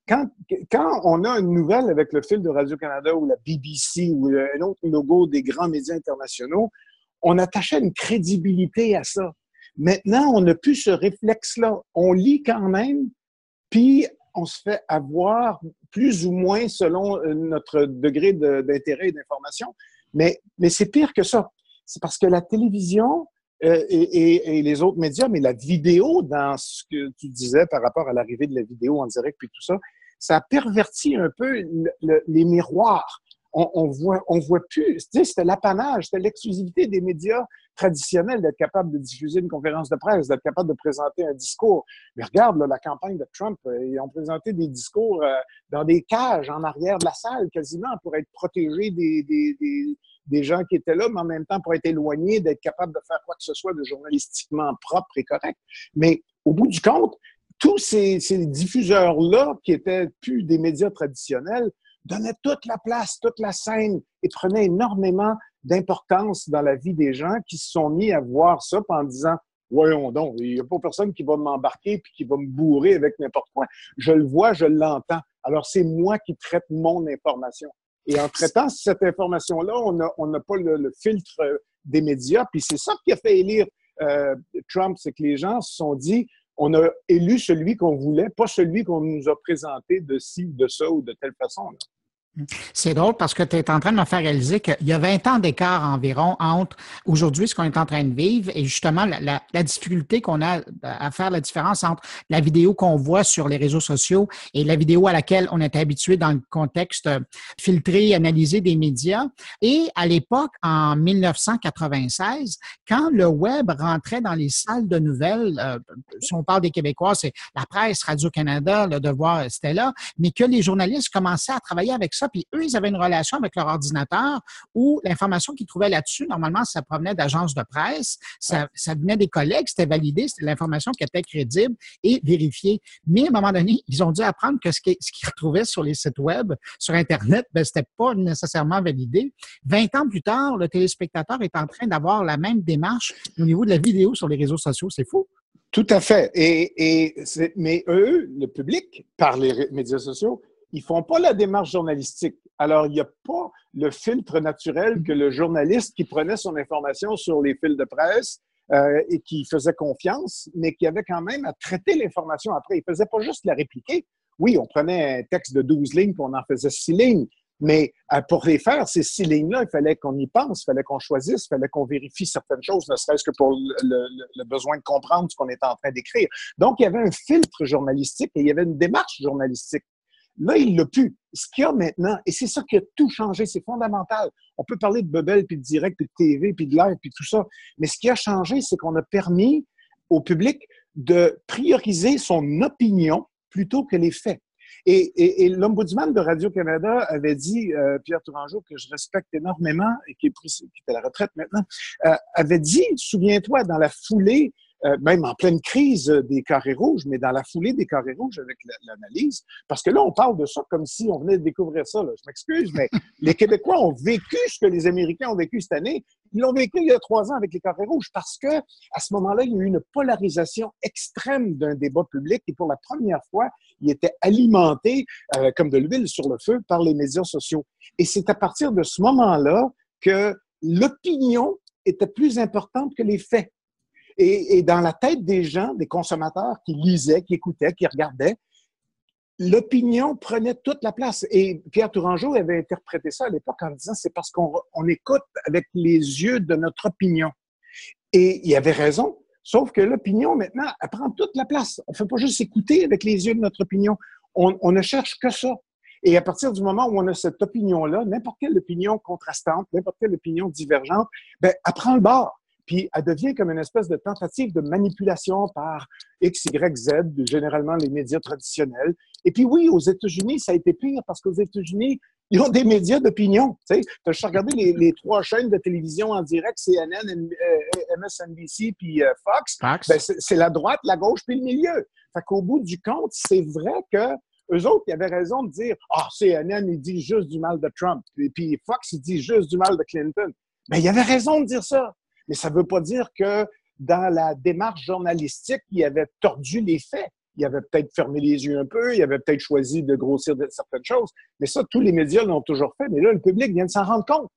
Quand, quand on a une nouvelle avec le fil de Radio-Canada ou la BBC ou un autre logo des grands médias internationaux, on attachait une crédibilité à ça. Maintenant, on n'a plus ce réflexe-là. On lit quand même, puis on se fait avoir plus ou moins selon euh, notre degré d'intérêt et d'information. Mais, mais c'est pire que ça. C'est parce que la télévision euh, et, les autres médias, mais la vidéo, dans ce que tu disais par rapport à l'arrivée de la vidéo en direct puis tout ça, ça a perverti un peu les miroirs on, on, voit, on voit plus. C'était l'apanage, c'était l'exclusivité des médias traditionnels d'être capable de diffuser une conférence de presse, d'être capable de présenter un discours. Mais regarde, la campagne de Trump, euh, ils ont présenté des discours euh, dans des cages en arrière de la salle, quasiment, pour être protégés des, des, des, des gens qui étaient là, mais en même temps pour être éloignés, d'être capable de faire quoi que ce soit de journalistiquement propre et correct. Mais au bout du compte, tous ces, ces diffuseurs-là, qui étaient plus des médias traditionnels, donnait toute la place, toute la scène et prenait énormément d'importance dans la vie des gens qui se sont mis à voir ça en disant Voyons donc, il n'y a pas personne qui va m'embarquer puis qui va me bourrer avec n'importe quoi. Je le vois, je l'entends. Alors, c'est moi qui traite mon information. Et en traitant cette information-là, on n'a pas le, filtre des médias. Puis c'est ça qui a fait élire euh, Trump, c'est que les gens se sont dit on a élu celui qu'on voulait, pas celui qu'on nous a présenté de ci, de ça ou de telle façon. C'est drôle parce que tu es en train de me faire réaliser qu'il y a 20 ans d'écart environ entre aujourd'hui ce qu'on est en train de vivre et justement la, difficulté qu'on a à faire la différence entre la vidéo qu'on voit sur les réseaux sociaux et la vidéo à laquelle on est habitué dans le contexte filtré, analysé des médias. Et à l'époque, en 1996, quand le web rentrait dans les salles de nouvelles, euh, si on parle des Québécois, c'est la presse, Radio-Canada, Le Devoir, c'était là, mais que les journalistes commençaient à travailler avec ça puis eux, ils avaient une relation avec leur ordinateur où l'information qu'ils trouvaient là-dessus, normalement, ça provenait d'agences de presse, ça, ça venait des collègues, c'était validé, c'était l'information qui était crédible et vérifiée. Mais à un moment donné, ils ont dû apprendre que ce qu'ils retrouvaient sur les sites web, sur Internet, ben, c'était pas nécessairement validé. 20 ans plus tard, le téléspectateur est en train d'avoir la même démarche au niveau de la vidéo sur les réseaux sociaux. C'est fou. Tout à fait. Et, et mais eux, le public, par les médias sociaux, ils font pas la démarche journalistique. Alors, il n'y a pas le filtre naturel que le journaliste qui prenait son information sur les fils de presse euh, et qui faisait confiance, mais qui avait quand même à traiter l'information après. Il faisait pas juste la répliquer. Oui, on prenait un texte de 12 lignes, puis on en faisait 6 lignes. Mais euh, pour les faire, ces six lignes-là, il fallait qu'on y pense, il fallait qu'on choisisse, il fallait qu'on vérifie certaines choses, ne serait-ce que pour le, besoin de comprendre ce qu'on était en train d'écrire. Donc, il y avait un filtre journalistique et il y avait une démarche journalistique. Là, il l'a pu. Ce qu'il y a maintenant, et c'est ça qui a tout changé, c'est fondamental. On peut parler de Bubble, puis de direct, puis de TV, puis de l'air, puis tout ça. Mais ce qui a changé, c'est qu'on a permis au public de prioriser son opinion plutôt que les faits. Et, et, l'ombudsman de Radio-Canada avait dit, euh, Pierre Tourangeau, que je respecte énormément et qui est, pris, qui est à la retraite maintenant, euh, avait dit, souviens-toi, dans la foulée euh, même en pleine crise des carrés rouges, mais dans la foulée des carrés rouges avec l'analyse, parce que là, on parle de ça comme si on venait de découvrir ça. Je m'excuse, mais *laughs* les Québécois ont vécu ce que les Américains ont vécu cette année. Ils l'ont vécu il y a trois ans avec les carrés rouges parce que à ce moment-là, il y a eu une polarisation extrême d'un débat public et pour la première fois, il était alimenté euh, comme de l'huile sur le feu par les médias sociaux. Et c'est à partir de ce moment-là que l'opinion était plus importante que les faits. Et, dans la tête des gens, des consommateurs qui lisaient, qui écoutaient, qui regardaient, l'opinion prenait toute la place. Et Pierre Tourangeau avait interprété ça à l'époque en disant c'est parce qu'on écoute avec les yeux de notre opinion. Et il avait raison. Sauf que l'opinion, maintenant, elle prend toute la place. On ne fait pas juste écouter avec les yeux de notre opinion. On, ne cherche que ça. Et à partir du moment où on a cette opinion-là, n'importe quelle opinion contrastante, n'importe quelle opinion divergente, ben, elle prend le bord. Puis elle devient comme une espèce de tentative de manipulation par X, Y, Z, généralement les médias traditionnels. Et puis oui, aux États-Unis, ça a été pire parce qu'aux États-Unis, ils ont des médias d'opinion. Tu sais, regardé les, les, trois chaînes de télévision en direct, CNN, MSNBC, puis euh, Fox. Fox. Ben, c'est la droite, la gauche, puis le milieu. Fait qu'au bout du compte, c'est vrai que eux autres, ils avaient raison de dire Ah, oh, CNN, il dit juste du mal de Trump. Et puis Fox, il dit juste du mal de Clinton. Mais ben, il avait raison de dire ça. Mais ça ne veut pas dire que dans la démarche journalistique, il avait tordu les faits. Il avait peut-être fermé les yeux un peu, il avait peut-être choisi de grossir certaines choses. Mais ça, tous les médias l'ont toujours fait. Mais là, le public vient de s'en rendre compte.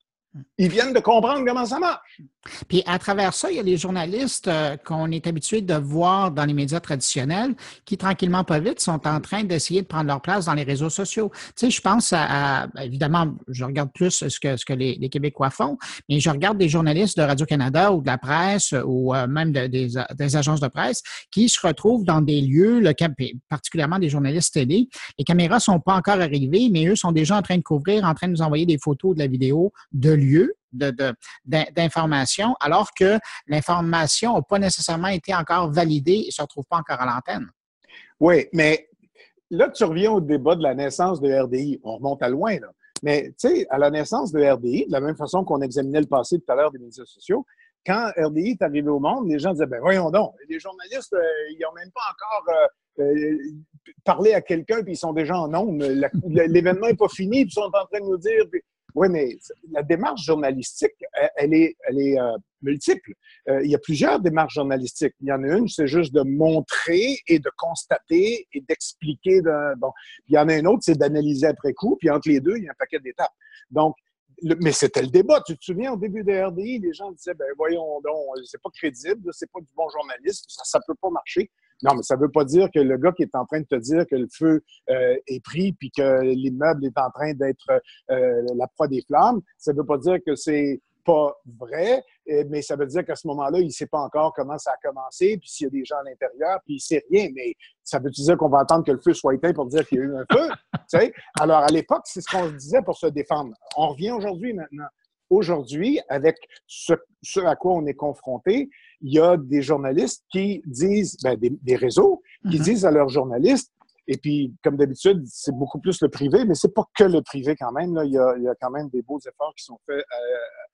Ils viennent de comprendre comment ça marche. Puis à travers ça, il y a les journalistes euh, qu'on est habitué de voir dans les médias traditionnels qui, tranquillement, pas vite, sont en train d'essayer de prendre leur place dans les réseaux sociaux. Tu sais, je pense à, évidemment, je regarde plus ce que, ce que les, Québécois font, mais je regarde des journalistes de Radio-Canada ou de la presse ou euh, même des, agences de presse qui se retrouvent dans des lieux, le, particulièrement des journalistes télé. Les caméras sont pas encore arrivées, mais eux sont déjà en train de couvrir, en train de nous envoyer des photos de la vidéo de lieux d'information, alors que l'information n'a pas nécessairement été encore validée et ne se retrouve pas encore à l'antenne. Oui, mais là, tu reviens au débat de la naissance de RDI. On remonte à loin, là. Mais tu sais, à la naissance de RDI, de la même façon qu'on examinait le passé tout à l'heure des médias sociaux, quand RDI est arrivé au monde, les gens disaient, ben voyons donc, les journalistes, euh, ils n'ont même pas encore euh, euh, parlé à quelqu'un, puis ils sont déjà en ondes. *laughs* L'événement n'est pas fini, puis ils sont en train de nous dire, oui, mais la démarche journalistique, elle, est, elle est euh, multiple. Euh, il y a plusieurs démarches journalistiques. Il y en a une, c'est juste de montrer et de constater et d'expliquer. Il y en a une autre, c'est d'analyser après coup. Puis entre les deux, il y a un paquet d'étapes. Donc, mais c'était le débat. Tu te souviens, au début de RDI, les gens disaient, ben voyons donc, c'est pas crédible, c'est pas du bon journalisme, ça, ne peut pas marcher. Non, mais ça ne veut pas dire que le gars qui est en train de te dire que le feu euh, est pris puis que l'immeuble est en train d'être euh, la proie des flammes, ça ne veut pas dire que c'est pas vrai, mais ça veut dire qu'à ce moment-là, il ne sait pas encore comment ça a commencé, puis s'il y a des gens à l'intérieur, puis il ne sait rien. Mais ça veut dire qu'on va attendre que le feu soit éteint pour dire qu'il y a eu un feu? *laughs* Alors, à l'époque, c'est ce qu'on se disait pour se défendre. On revient aujourd'hui maintenant. Aujourd'hui, avec ce, à quoi on est confronté, il y a des journalistes qui disent, ben, des, réseaux, qui mm-hmm. disent à leurs journalistes, et puis, comme d'habitude, c'est beaucoup plus le privé, mais c'est pas que le privé quand même. Là. Il, y a, il, y a, quand même des beaux efforts qui sont faits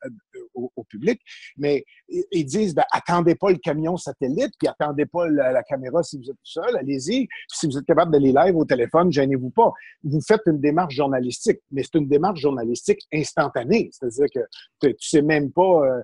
euh, euh, au, public. Mais ils disent, ben, attendez pas le camion satellite, puis attendez pas la, caméra si vous êtes tout seul, allez-y. Si vous êtes capable d'aller live au téléphone, gênez-vous pas. Vous faites une démarche journalistique, mais c'est une démarche journalistique instantanée. C'est-à-dire que tu sais même pas... Euh,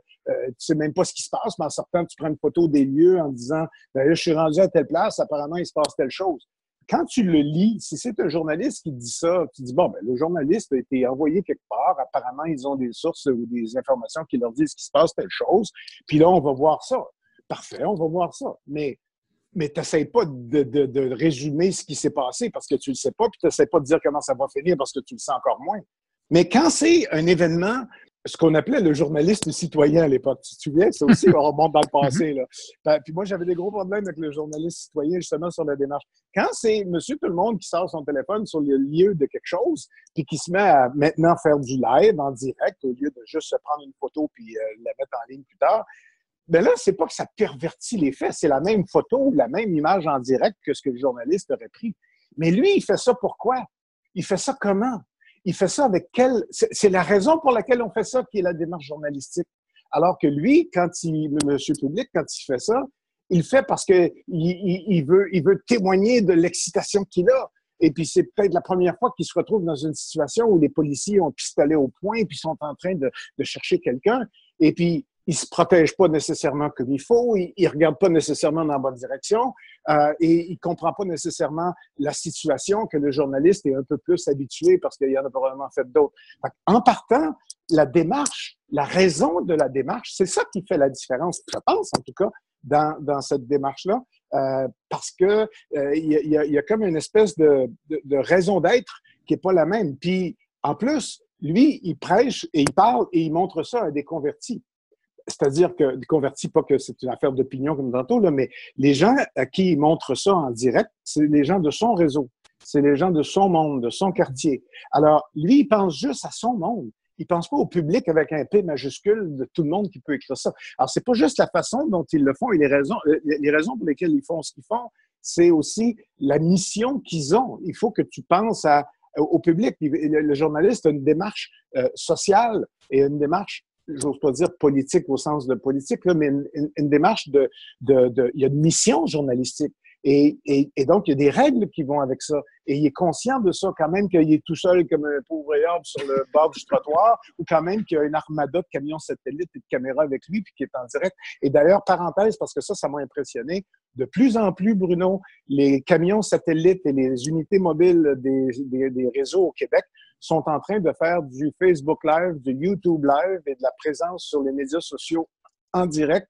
tu sais même pas ce qui se passe, mais en sortant, tu prends une photo des lieux en disant ben là, je suis rendu à telle place, apparemment, il se passe telle chose quand tu le lis, si c'est un journaliste qui dit ça, tu dis, bon, ben, le journaliste a été envoyé quelque part, apparemment, ils ont des sources ou des informations qui leur disent qu'il se passe telle chose, puis là, on va voir ça. Parfait, on va voir ça. Mais, mais tu pas de, de, résumer ce qui s'est passé parce que tu ne le sais pas, puis tu pas de dire comment ça va finir parce que tu le sais encore moins. Mais quand c'est un événement ce qu'on appelait le journaliste citoyen à l'époque. Tu te souviens? Ça aussi, *laughs* on remonte dans le passé. Là. Ben, puis moi, j'avais des gros problèmes avec le journaliste citoyen, justement, sur la démarche. Quand c'est monsieur tout le monde qui sort son téléphone sur le lieu de quelque chose, puis qui se met à maintenant faire du live en direct, au lieu de juste se prendre une photo puis euh, la mettre en ligne plus tard, ben là, c'est pas que ça pervertit les faits, c'est la même photo, la même image en direct que ce que le journaliste aurait pris. Mais lui, il fait ça pourquoi? Il fait ça comment? Il fait ça avec quelle... C'est la raison pour laquelle on fait ça qui est la démarche journalistique. Alors que lui, quand il, le monsieur public, quand il fait ça, il fait parce que il, veut, il veut témoigner de l'excitation qu'il a. Et puis, c'est peut-être la première fois qu'il se retrouve dans une situation où les policiers ont pistolet au point puis sont en train de, de chercher quelqu'un. Et puis, il se protège pas nécessairement comme il faut, il, il regarde pas nécessairement dans la bonne direction euh, et il comprend pas nécessairement la situation que le journaliste est un peu plus habitué parce qu'il y en a probablement fait d'autres. En partant, la démarche, la raison de la démarche, c'est ça qui fait la différence, je pense en tout cas, dans, dans cette démarche-là, euh, parce que euh, il, y a, y a, comme une espèce de, de, de raison d'être qui est pas la même. Puis en plus, lui, il prêche et il parle et il montre ça à des convertis c'est-à-dire que, convertis, pas que c'est une affaire d'opinion comme tantôt, là, mais les gens à qui il montre ça en direct, c'est les gens de son réseau. C'est les gens de son monde, de son quartier. Alors, lui, il pense juste à son monde. il pense pas au public avec un P majuscule de tout le monde qui peut écrire ça. Alors, c'est pas juste la façon dont ils le font et les raisons, euh, les raisons pour lesquelles ils font ce qu'ils font, c'est aussi la mission qu'ils ont. Il faut que tu penses à, au public. Le, journaliste a une démarche euh, sociale et une démarche j'ose pas dire politique au sens de politique, là, mais une, démarche de, de, de, il y a une mission journalistique. Et, et, et, donc, il y a des règles qui vont avec ça. Et il est conscient de ça quand même qu'il est tout seul comme un pauvre homme sur le bord du trottoir ou quand même qu'il y a une armada de camions satellites et de caméras avec lui puis qui est en direct. Et d'ailleurs, parenthèse, parce que ça, ça m'a impressionné, de plus en plus, Bruno, les camions satellites et les unités mobiles des, des, des réseaux au Québec sont en train de faire du Facebook Live, du YouTube Live et de la présence sur les médias sociaux en direct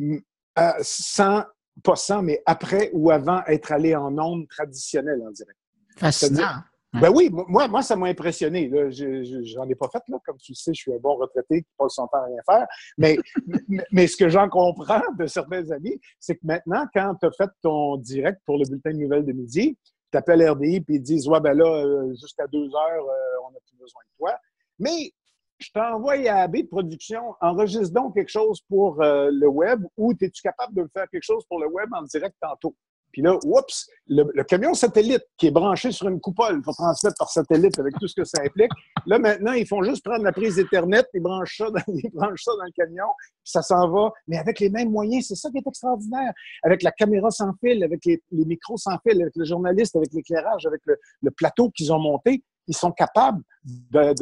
euh, sans pas sans, mais après ou avant être allé en ondes traditionnelles en direct. Fascinant. Ben oui, moi, moi ça m'a impressionné. J'en ai pas fait, là. Comme tu le sais, je suis un bon retraité qui passe son temps à rien faire. Mais, *laughs* mais, ce que j'en comprends de certains amis, c'est que maintenant, quand tu as fait ton direct pour le bulletin de nouvelles de midi, tu appelles RDI et ils disent Ouais, ben là, euh, jusqu'à deux heures, euh, on n'a plus besoin de toi. Mais je t'envoie à AB de production, enregistre donc quelque chose pour euh, le web ou es-tu capable de faire quelque chose pour le web en direct tantôt? Puis là, oups, le, camion satellite qui est branché sur une coupole pour transmettre par satellite avec tout ce que ça implique. Là, maintenant, ils font juste prendre la prise Ethernet, *laughs* ils branchent ça dans, le camion, puis ça s'en va. Mais avec les mêmes moyens, c'est ça qui est extraordinaire. Avec la caméra sans fil, avec les, micros sans fil, avec le journaliste, avec l'éclairage, avec le, le plateau qu'ils ont monté, ils sont capables d'un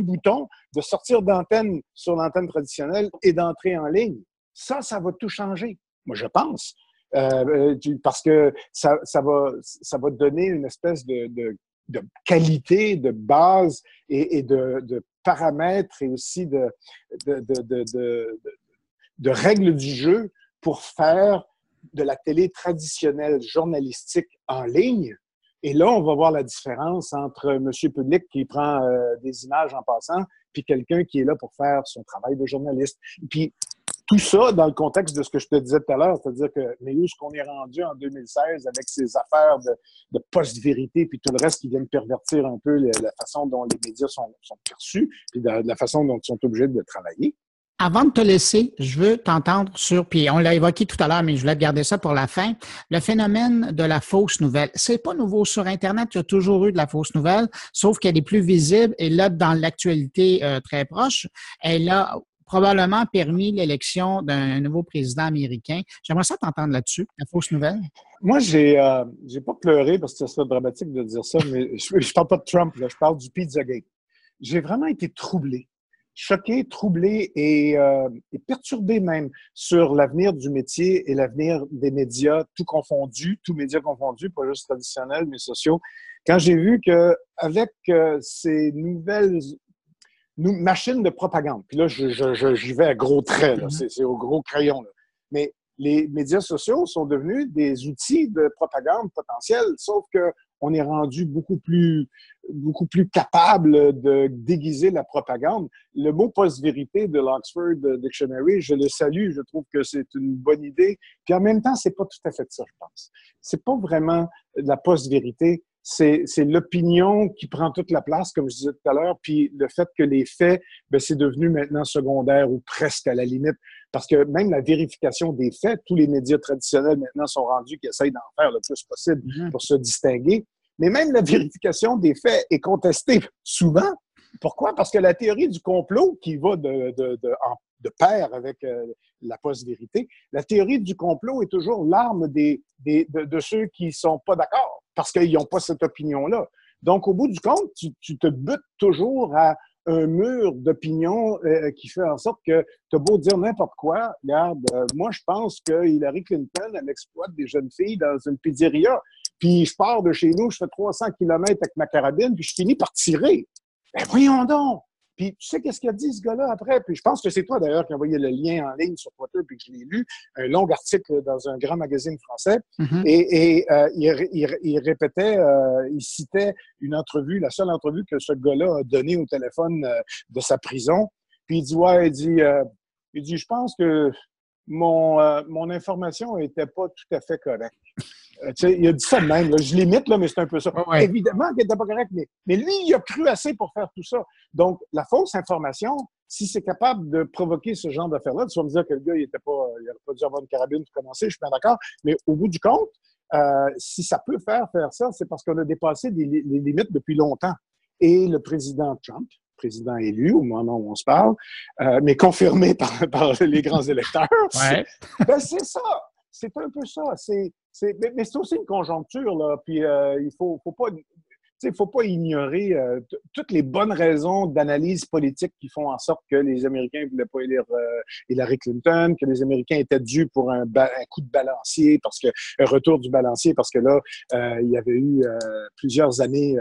bouton de sortir d'antenne sur l'antenne traditionnelle et d'entrer en ligne. Ça, ça va tout changer. Moi, je pense. Euh, euh, parce que ça, va, ça va donner une espèce de, qualité, de base et, de, paramètres et aussi de, de, règles du jeu pour faire de la télé traditionnelle journalistique en ligne et là, on va voir la différence entre Monsieur Public qui prend euh, des images en passant, puis quelqu'un qui est là pour faire son travail de journaliste. Puis tout ça dans le contexte de ce que je te disais tout à l'heure, c'est-à-dire que mais où est-ce qu'on est rendu en 2016 avec ces affaires de, de post-vérité puis tout le reste qui viennent pervertir un peu la, façon dont les médias sont, sont perçus puis de, la façon dont ils sont obligés de travailler? Avant de te laisser, je veux t'entendre sur, puis on l'a évoqué tout à l'heure, mais je voulais garder ça pour la fin, le phénomène de la fausse nouvelle. C'est pas nouveau sur Internet, il y a toujours eu de la fausse nouvelle, sauf qu'elle est plus visible et là, dans l'actualité euh, très proche, elle a probablement permis l'élection d'un nouveau président américain. J'aimerais ça t'entendre là-dessus, la fausse nouvelle. Moi, j'ai euh, pas pleuré parce que ce serait dramatique de dire ça, mais je, je parle pas de Trump, là, je parle du Pizzagate. J'ai vraiment été troublé choqué, troublé euh, et, perturbé même sur l'avenir du métier et l'avenir des médias, tout confondu, tous médias confondus, pas juste traditionnels, mais sociaux. Quand j'ai vu que avec euh, ces nouvelles machines de propagande, puis là, j'y je, vais à gros traits, mm-hmm. c'est au gros crayon, mais les médias sociaux sont devenus des outils de propagande potentielle, sauf que on est rendu beaucoup plus, beaucoup plus capable de déguiser la propagande. Le mot post-vérité de l'Oxford Dictionary, je le salue, je trouve que c'est une bonne idée. Puis en même temps, c'est pas tout à fait ça, je pense. C'est pas vraiment la post-vérité, c'est l'opinion qui prend toute la place, comme je disais tout à l'heure, puis le fait que les faits, ben, c'est devenu maintenant secondaire ou presque à la limite. Parce que même la vérification des faits, tous les médias traditionnels maintenant sont rendus qui essayent d'en faire le plus possible mm-hmm. pour se distinguer. Mais même la vérification des faits est contestée souvent. Pourquoi? Parce que la théorie du complot qui va de, de, de, de pair avec euh, la post-vérité, la théorie du complot est toujours l'arme des, des, de, de, ceux qui sont pas d'accord parce qu'ils n'ont pas cette opinion-là. Donc, au bout du compte, tu, te butes toujours à un mur d'opinion euh, qui fait en sorte que tu as beau dire n'importe quoi, regarde, euh, moi je pense que Hillary Clinton, elle exploite des jeunes filles dans une pizzeria, puis je pars de chez nous, je fais 300 km avec ma carabine, puis je finis par tirer. Ben voyons donc! Puis tu sais qu'est-ce qu'il a dit ce gars-là après? Puis je pense que c'est toi d'ailleurs qui as envoyé le lien en ligne sur Twitter puis que je l'ai lu, un long article dans un grand magazine français. Mm-hmm. Et, et euh, il, il, répétait, euh, il citait une entrevue, la seule entrevue que ce gars-là a donnée au téléphone euh, de sa prison. Puis il dit, ouais, il dit, il dit, je pense que mon, euh, mon information n'était pas tout à fait correcte. Euh, il a dit ça de même. Là. Je l'imite, là, mais c'est un peu ça. Évidemment qu'il n'était pas correct, mais, mais lui, il a cru assez pour faire tout ça. Donc, la fausse information, si c'est capable de provoquer ce genre d'affaires-là, tu vas me dire que le gars, il n'aurait pas, pas dû avoir une carabine pour commencer, je suis bien d'accord. Mais au bout du compte, euh, si ça peut faire faire ça, c'est parce qu'on a dépassé des, les limites depuis longtemps. Et le président Trump, président élu au moment où on se parle, euh, mais confirmé *laughs* par, par, les grands électeurs, *laughs* ouais. ben c'est ça. C'est un peu ça. C'est, mais, c'est aussi une conjoncture, là. Puis euh, il faut, faut pas il ne faut pas ignorer euh, toutes les bonnes raisons d'analyse politique qui font en sorte que les Américains ne voulaient pas élire euh, Hillary Clinton, que les Américains étaient dus pour un, coup de balancier, parce que un retour du balancier, parce que là, euh, il y avait eu plusieurs années.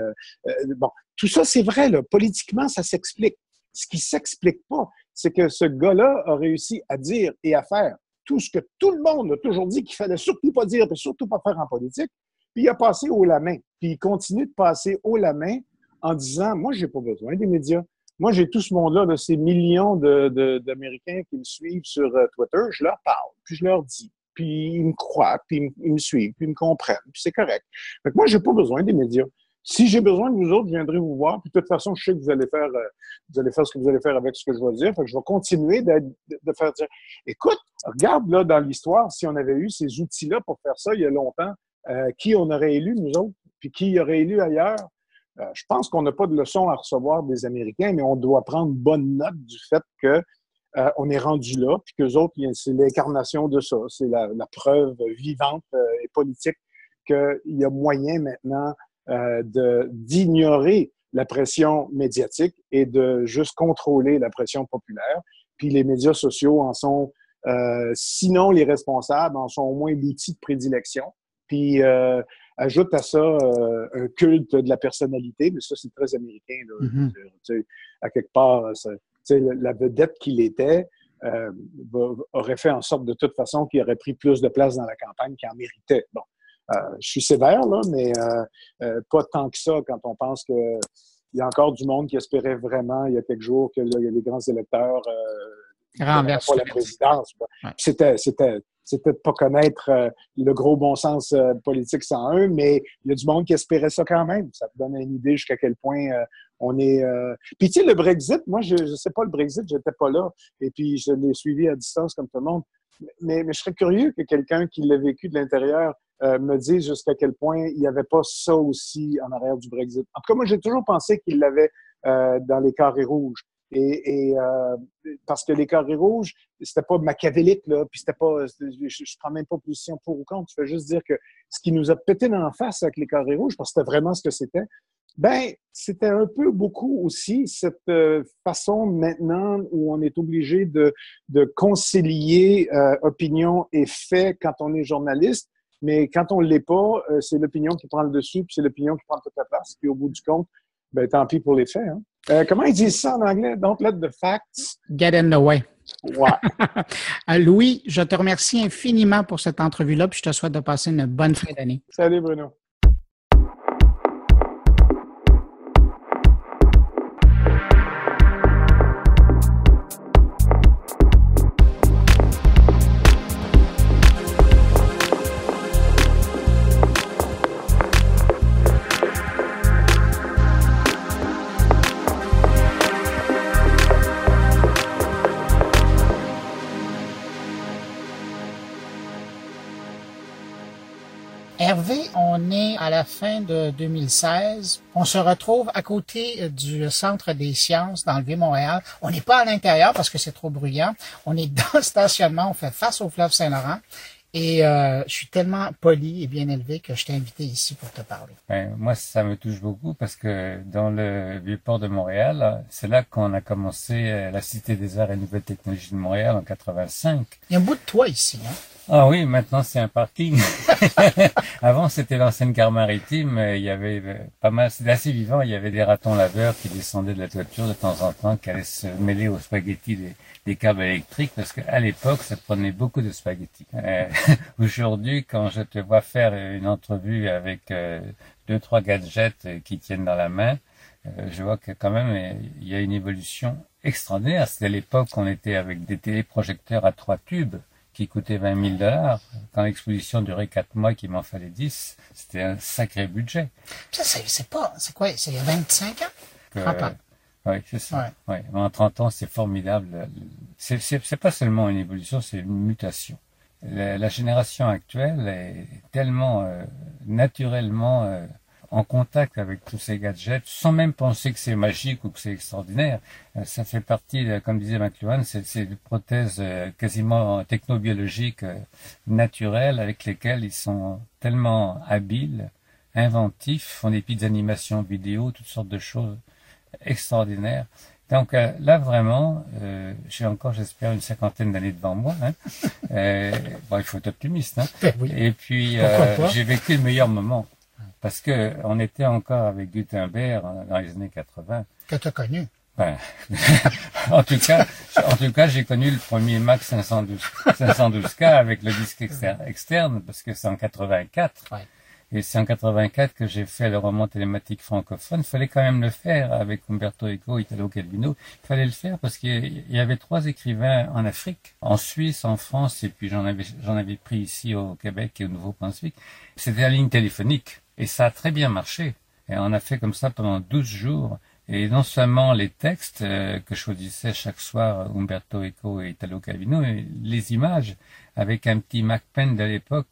bon, tout ça, c'est vrai, là, politiquement, ça s'explique. Ce qui s'explique pas, c'est que ce gars-là a réussi à dire et à faire tout ce que tout le monde a toujours dit qu'il fallait surtout pas dire et surtout pas faire en politique, puis il a passé haut la main. Puis il continue de passer haut la main en disant Moi, j'ai pas besoin des médias. Moi, j'ai tout ce monde-là, de ces millions d'Américains qui me suivent sur euh, Twitter, je leur parle, puis je leur dis. Puis ils me croient, puis ils me suivent, puis ils me comprennent, puis c'est correct. Fait que moi, j'ai pas besoin des médias. Si j'ai besoin de vous autres, je viendrai vous voir. Puis de toute façon, je sais que vous allez faire, euh, vous allez faire ce que vous allez faire avec ce que je vais dire. Fait que je vais continuer de, de faire dire, écoute, regarde là dans l'histoire, si on avait eu ces outils-là pour faire ça il y a longtemps, euh, qui on aurait élu, nous autres, puis qui aurait élu ailleurs. Euh, je pense qu'on n'a pas de leçon à recevoir des Américains, mais on doit prendre bonne note du fait que euh, on est rendu là, puis qu'eux autres, c'est l'incarnation de ça. C'est la, preuve vivante et politique qu'il y a moyen maintenant d'ignorer la pression médiatique et de juste contrôler la pression populaire. Puis les médias sociaux en sont, sinon les responsables, en sont au moins l'outil de prédilection. Puis euh, ajoute à ça euh, un culte de la personnalité, mais ça, c'est très américain. Là. Mm-hmm. À quelque part, la vedette qu'il était euh, aurait fait en sorte de toute façon qu'il aurait pris plus de place dans la campagne qu'il en méritait. Bon, je suis sévère, là, mais pas tant que ça quand on pense qu'il y a encore du monde qui espérait vraiment, il y a quelques jours, que les grands électeurs renversent la présidence. C'était, c'était, c'était de pas connaître euh, le gros bon sens euh, politique 101, mais il y a du monde qui espérait ça quand même. Ça te donne une idée jusqu'à quel point euh, on est. Puis tu sais, le Brexit, moi, je ne sais pas le Brexit, j'étais pas là, et puis je l'ai suivi à distance comme tout le monde. Mais, mais je serais curieux que quelqu'un qui l'a vécu de l'intérieur me dise jusqu'à quel point il n'y avait pas ça aussi en arrière du Brexit. En tout cas, moi, j'ai toujours pensé qu'il l'avait dans les carrés rouges. Et, euh, parce que les carrés rouges, c'était pas machiavélique, là, puis c'était pas, je, je, prends même pas position pour ou contre, je veux juste dire que ce qui nous a pété dans la face avec les carrés rouges, parce que c'était vraiment ce que c'était, ben, c'était un peu beaucoup aussi cette euh, façon maintenant où on est obligé de, concilier euh, opinion et fait quand on est journaliste, mais quand on l'est pas, c'est l'opinion qui prend le dessus, puis c'est l'opinion qui prend toute la place, puis au bout du compte, ben, tant pis pour les faits. Hein. Euh, comment ils disent ça en anglais? Don't let the facts get in the way. Ouais. *laughs* Euh, Louis, je te remercie infiniment pour cette entrevue-là, puis je te souhaite de passer une bonne fin d'année. Salut Bruno. À la fin de 2016. On se retrouve à côté du Centre des sciences dans le Vieux-Montréal. On n'est pas à l'intérieur parce que c'est trop bruyant. On est *laughs* dans le stationnement, on fait face au fleuve Saint-Laurent. Et euh, je suis tellement poli et bien élevé que je t'ai invité ici pour te parler. Ben, moi, ça me touche beaucoup parce que dans le vieux port de Montréal, c'est là qu'on a commencé euh, la Cité des Arts et Nouvelles Technologies de Montréal en 85. Il y a un bout de toi ici, hein? Ah oui, maintenant c'est un parking. *laughs* Avant c'était l'ancienne gare maritime, il y avait euh, pas mal, c'était assez vivant, il y avait des ratons laveurs qui descendaient de la toiture de temps en temps, qui allaient se mêler aux spaghettis des, des câbles électriques, parce qu'à l'époque ça prenait beaucoup de spaghettis. Euh, *laughs* Aujourd'hui, quand je te vois faire une entrevue avec euh, deux, trois gadgets qui tiennent dans la main, je vois que quand même il y a une évolution extraordinaire. C'était à l'époque on était avec des téléprojecteurs à trois tubes qui coûtait 20 000 dollars. Quand l'exposition durait 4 mois, qu'il m'en fallait 10, c'était un sacré budget. Ça, c'est pas, c'est quoi, c'est il y a 25 ans? Que, oui, c'est ça. Ouais. En 30 ans, c'est formidable. C'est pas seulement une évolution, c'est une mutation. La, la, génération actuelle est tellement euh, naturellement euh, en contact avec tous ces gadgets, sans même penser que c'est magique ou que c'est extraordinaire. Euh, ça fait partie, comme disait McLuhan, c'est des prothèses quasiment technobiologiques naturelles avec lesquelles ils sont tellement habiles, inventifs, font des petites animations vidéo, toutes sortes de choses extraordinaire. Donc euh, là vraiment, euh, j'ai encore, j'espère, une cinquantaine d'années devant moi. Hein. Euh, bon, il faut être optimiste. Hein. Ben oui. Et puis euh, j'ai vécu le meilleur moment parce que on était encore avec Gutenberg dans les années 80. Que tu as connu. Ben, *laughs* en tout cas, en tout cas, j'ai connu le premier Mac 512, 512K avec le disque externe, externe parce que c'est en 84. Ouais. Et c'est en 84 que j'ai fait le roman télématique francophone. Il fallait quand même le faire avec Umberto Eco, Italo Calvino. Il fallait le faire parce qu'il y avait trois écrivains en Afrique, en Suisse, en France, et puis j'en avais, j'en avais pris ici au Québec et au Nouveau-Brunswick. C'était la ligne téléphonique. Et ça a très bien marché. Et on a fait comme ça pendant 12 jours. Et non seulement les textes euh, que choisissait chaque soir Umberto Eco et Italo Calvino, mais les images avec un petit Mac Pen de l'époque.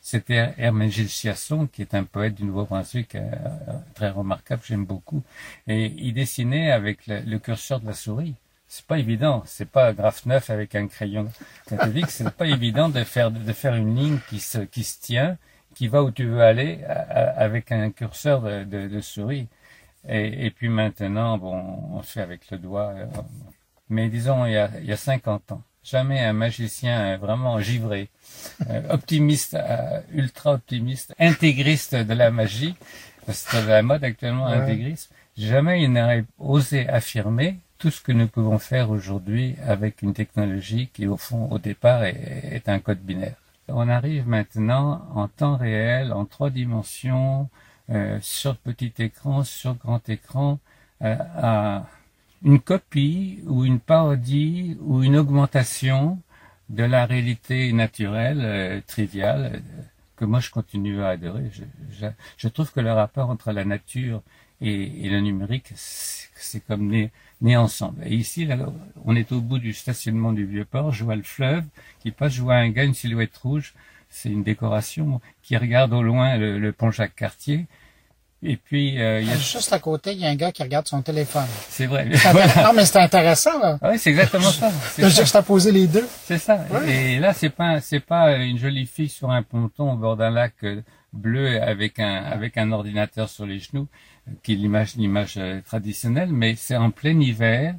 C'était Hermène Gilles Chiasson, qui est un poète du Nouveau-Brunswick euh, très remarquable, j'aime beaucoup. Et il dessinait avec le, le curseur de la souris. C'est pas évident, c'est pas graphe neuf avec un crayon catholique, c'est pas évident de faire de faire une ligne qui se qui se tient, qui va où tu veux aller avec un curseur de, de, de souris. Et, et, puis maintenant, bon, on fait avec le doigt. Euh, mais disons, il y a, il y a 50 ans, jamais un magicien vraiment givré, euh, *laughs* optimiste, euh, ultra optimiste, intégriste de la magie, c'est la mode actuellement, ouais. intégrisme, jamais il n'aurait osé affirmer tout ce que nous pouvons faire aujourd'hui avec une technologie qui, au fond, au départ, est, est un code binaire. On arrive maintenant en temps réel, en trois dimensions, euh, sur petit écran, sur grand écran, euh, à une copie ou une parodie ou une augmentation de la réalité naturelle, euh, triviale, que moi je continue à adorer. Je, trouve que le rapport entre la nature et, et le numérique, c'est comme né, né, ensemble. Et ici, là, on est au bout du stationnement du Vieux-Port, je vois le fleuve qui passe, je vois un gars, une silhouette rouge, c'est une décoration, qui regarde au loin le, le pont Jacques-Cartier, et puis, euh, il y a... juste à côté, il y a un gars qui regarde son téléphone. C'est vrai. *laughs* non, mais c'est intéressant, là. Oui, c'est exactement ça. *laughs* De juxtaposer les deux. C'est ça. Ouais. Et là, c'est pas, c'est pas une jolie fille sur un ponton au bord d'un lac euh, bleu avec un, avec un ordinateur sur les genoux, qui est l'image, l'image euh, traditionnelle, mais c'est en plein hiver.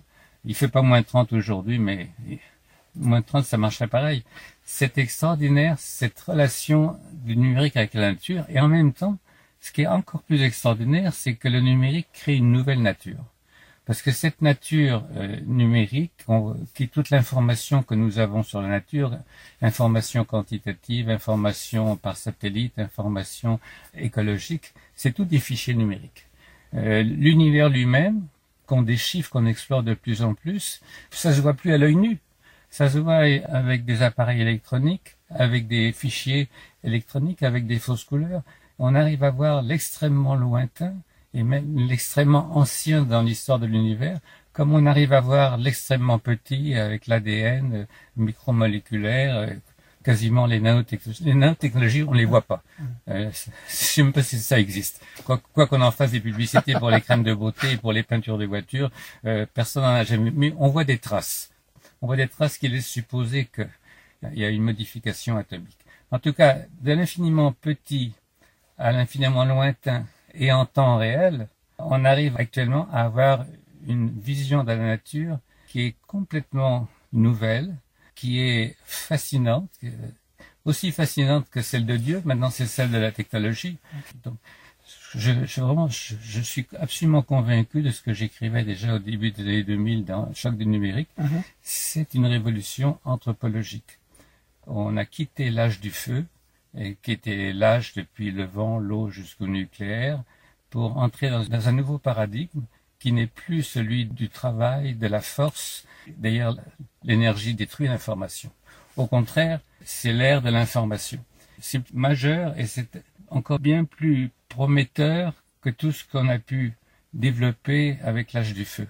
Il fait pas moins de 30 aujourd'hui, mais moins de 30, ça marcherait pareil. C'est extraordinaire, cette relation du numérique avec la nature, et en même temps, ce qui est encore plus extraordinaire, c'est que le numérique crée une nouvelle nature. Parce que cette nature euh, numérique, qui toute l'information que nous avons sur la nature, information quantitative, information par satellite, information écologique, c'est tout des fichiers numériques. Euh, L'univers lui-même, qu'on des chiffres qu'on explore de plus en plus, ça se voit plus à l'œil nu. Ça se voit avec des appareils électroniques, avec des fichiers électroniques, avec des fausses couleurs on arrive à voir l'extrêmement lointain et même l'extrêmement ancien dans l'histoire de l'univers, comme on arrive à voir l'extrêmement petit avec l'ADN euh, micromoléculaire, euh, quasiment les nanotechnologies. Les nanotechnologies, on les voit pas. Euh, je sais pas si ça existe. Quoi, quoi qu'on en fasse des publicités pour les crèmes de beauté et pour les peintures de voitures, euh, personne n'en a jamais. Mais on voit des traces. On voit des traces qui laissent supposer qu'il y a une modification atomique. En tout cas, de l'infiniment petit à l'infiniment lointain et en temps réel, on arrive actuellement à avoir une vision de la nature qui est complètement nouvelle, qui est fascinante, aussi fascinante que celle de Dieu. Maintenant, c'est celle de la technologie. Donc, je, je vraiment, je, je, suis absolument convaincu de ce que j'écrivais déjà au début des années 2000 dans Choc du numérique. Mm -hmm. C'est une révolution anthropologique. On a quitté l'âge du feu qui était l'âge depuis le vent, l'eau jusqu'au nucléaire, pour entrer dans, dans, un nouveau paradigme qui n'est plus celui du travail, de la force. D'ailleurs, l'énergie détruit l'information. Au contraire, c'est l'ère de l'information. C'est majeur et c'est encore bien plus prometteur que tout ce qu'on a pu développer avec l'âge du feu.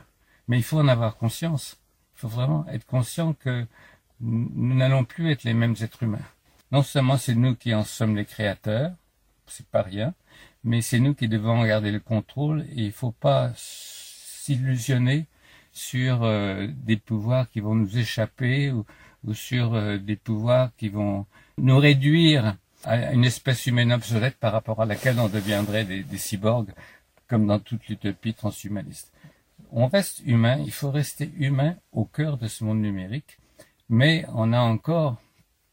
Mais il faut en avoir conscience. Il faut vraiment être conscient que nous n'allons plus être les mêmes êtres humains. Non seulement c'est nous qui en sommes les créateurs, c'est pas rien, mais c'est nous qui devons garder le contrôle et il faut pas s'illusionner sur euh, des pouvoirs qui vont nous échapper ou, sur euh, des pouvoirs qui vont nous réduire à une espèce humaine obsolète par rapport à laquelle on deviendrait des, des cyborgs, comme dans toute l'utopie transhumaniste. On reste humain, il faut rester humain au cœur de ce monde numérique, mais on a encore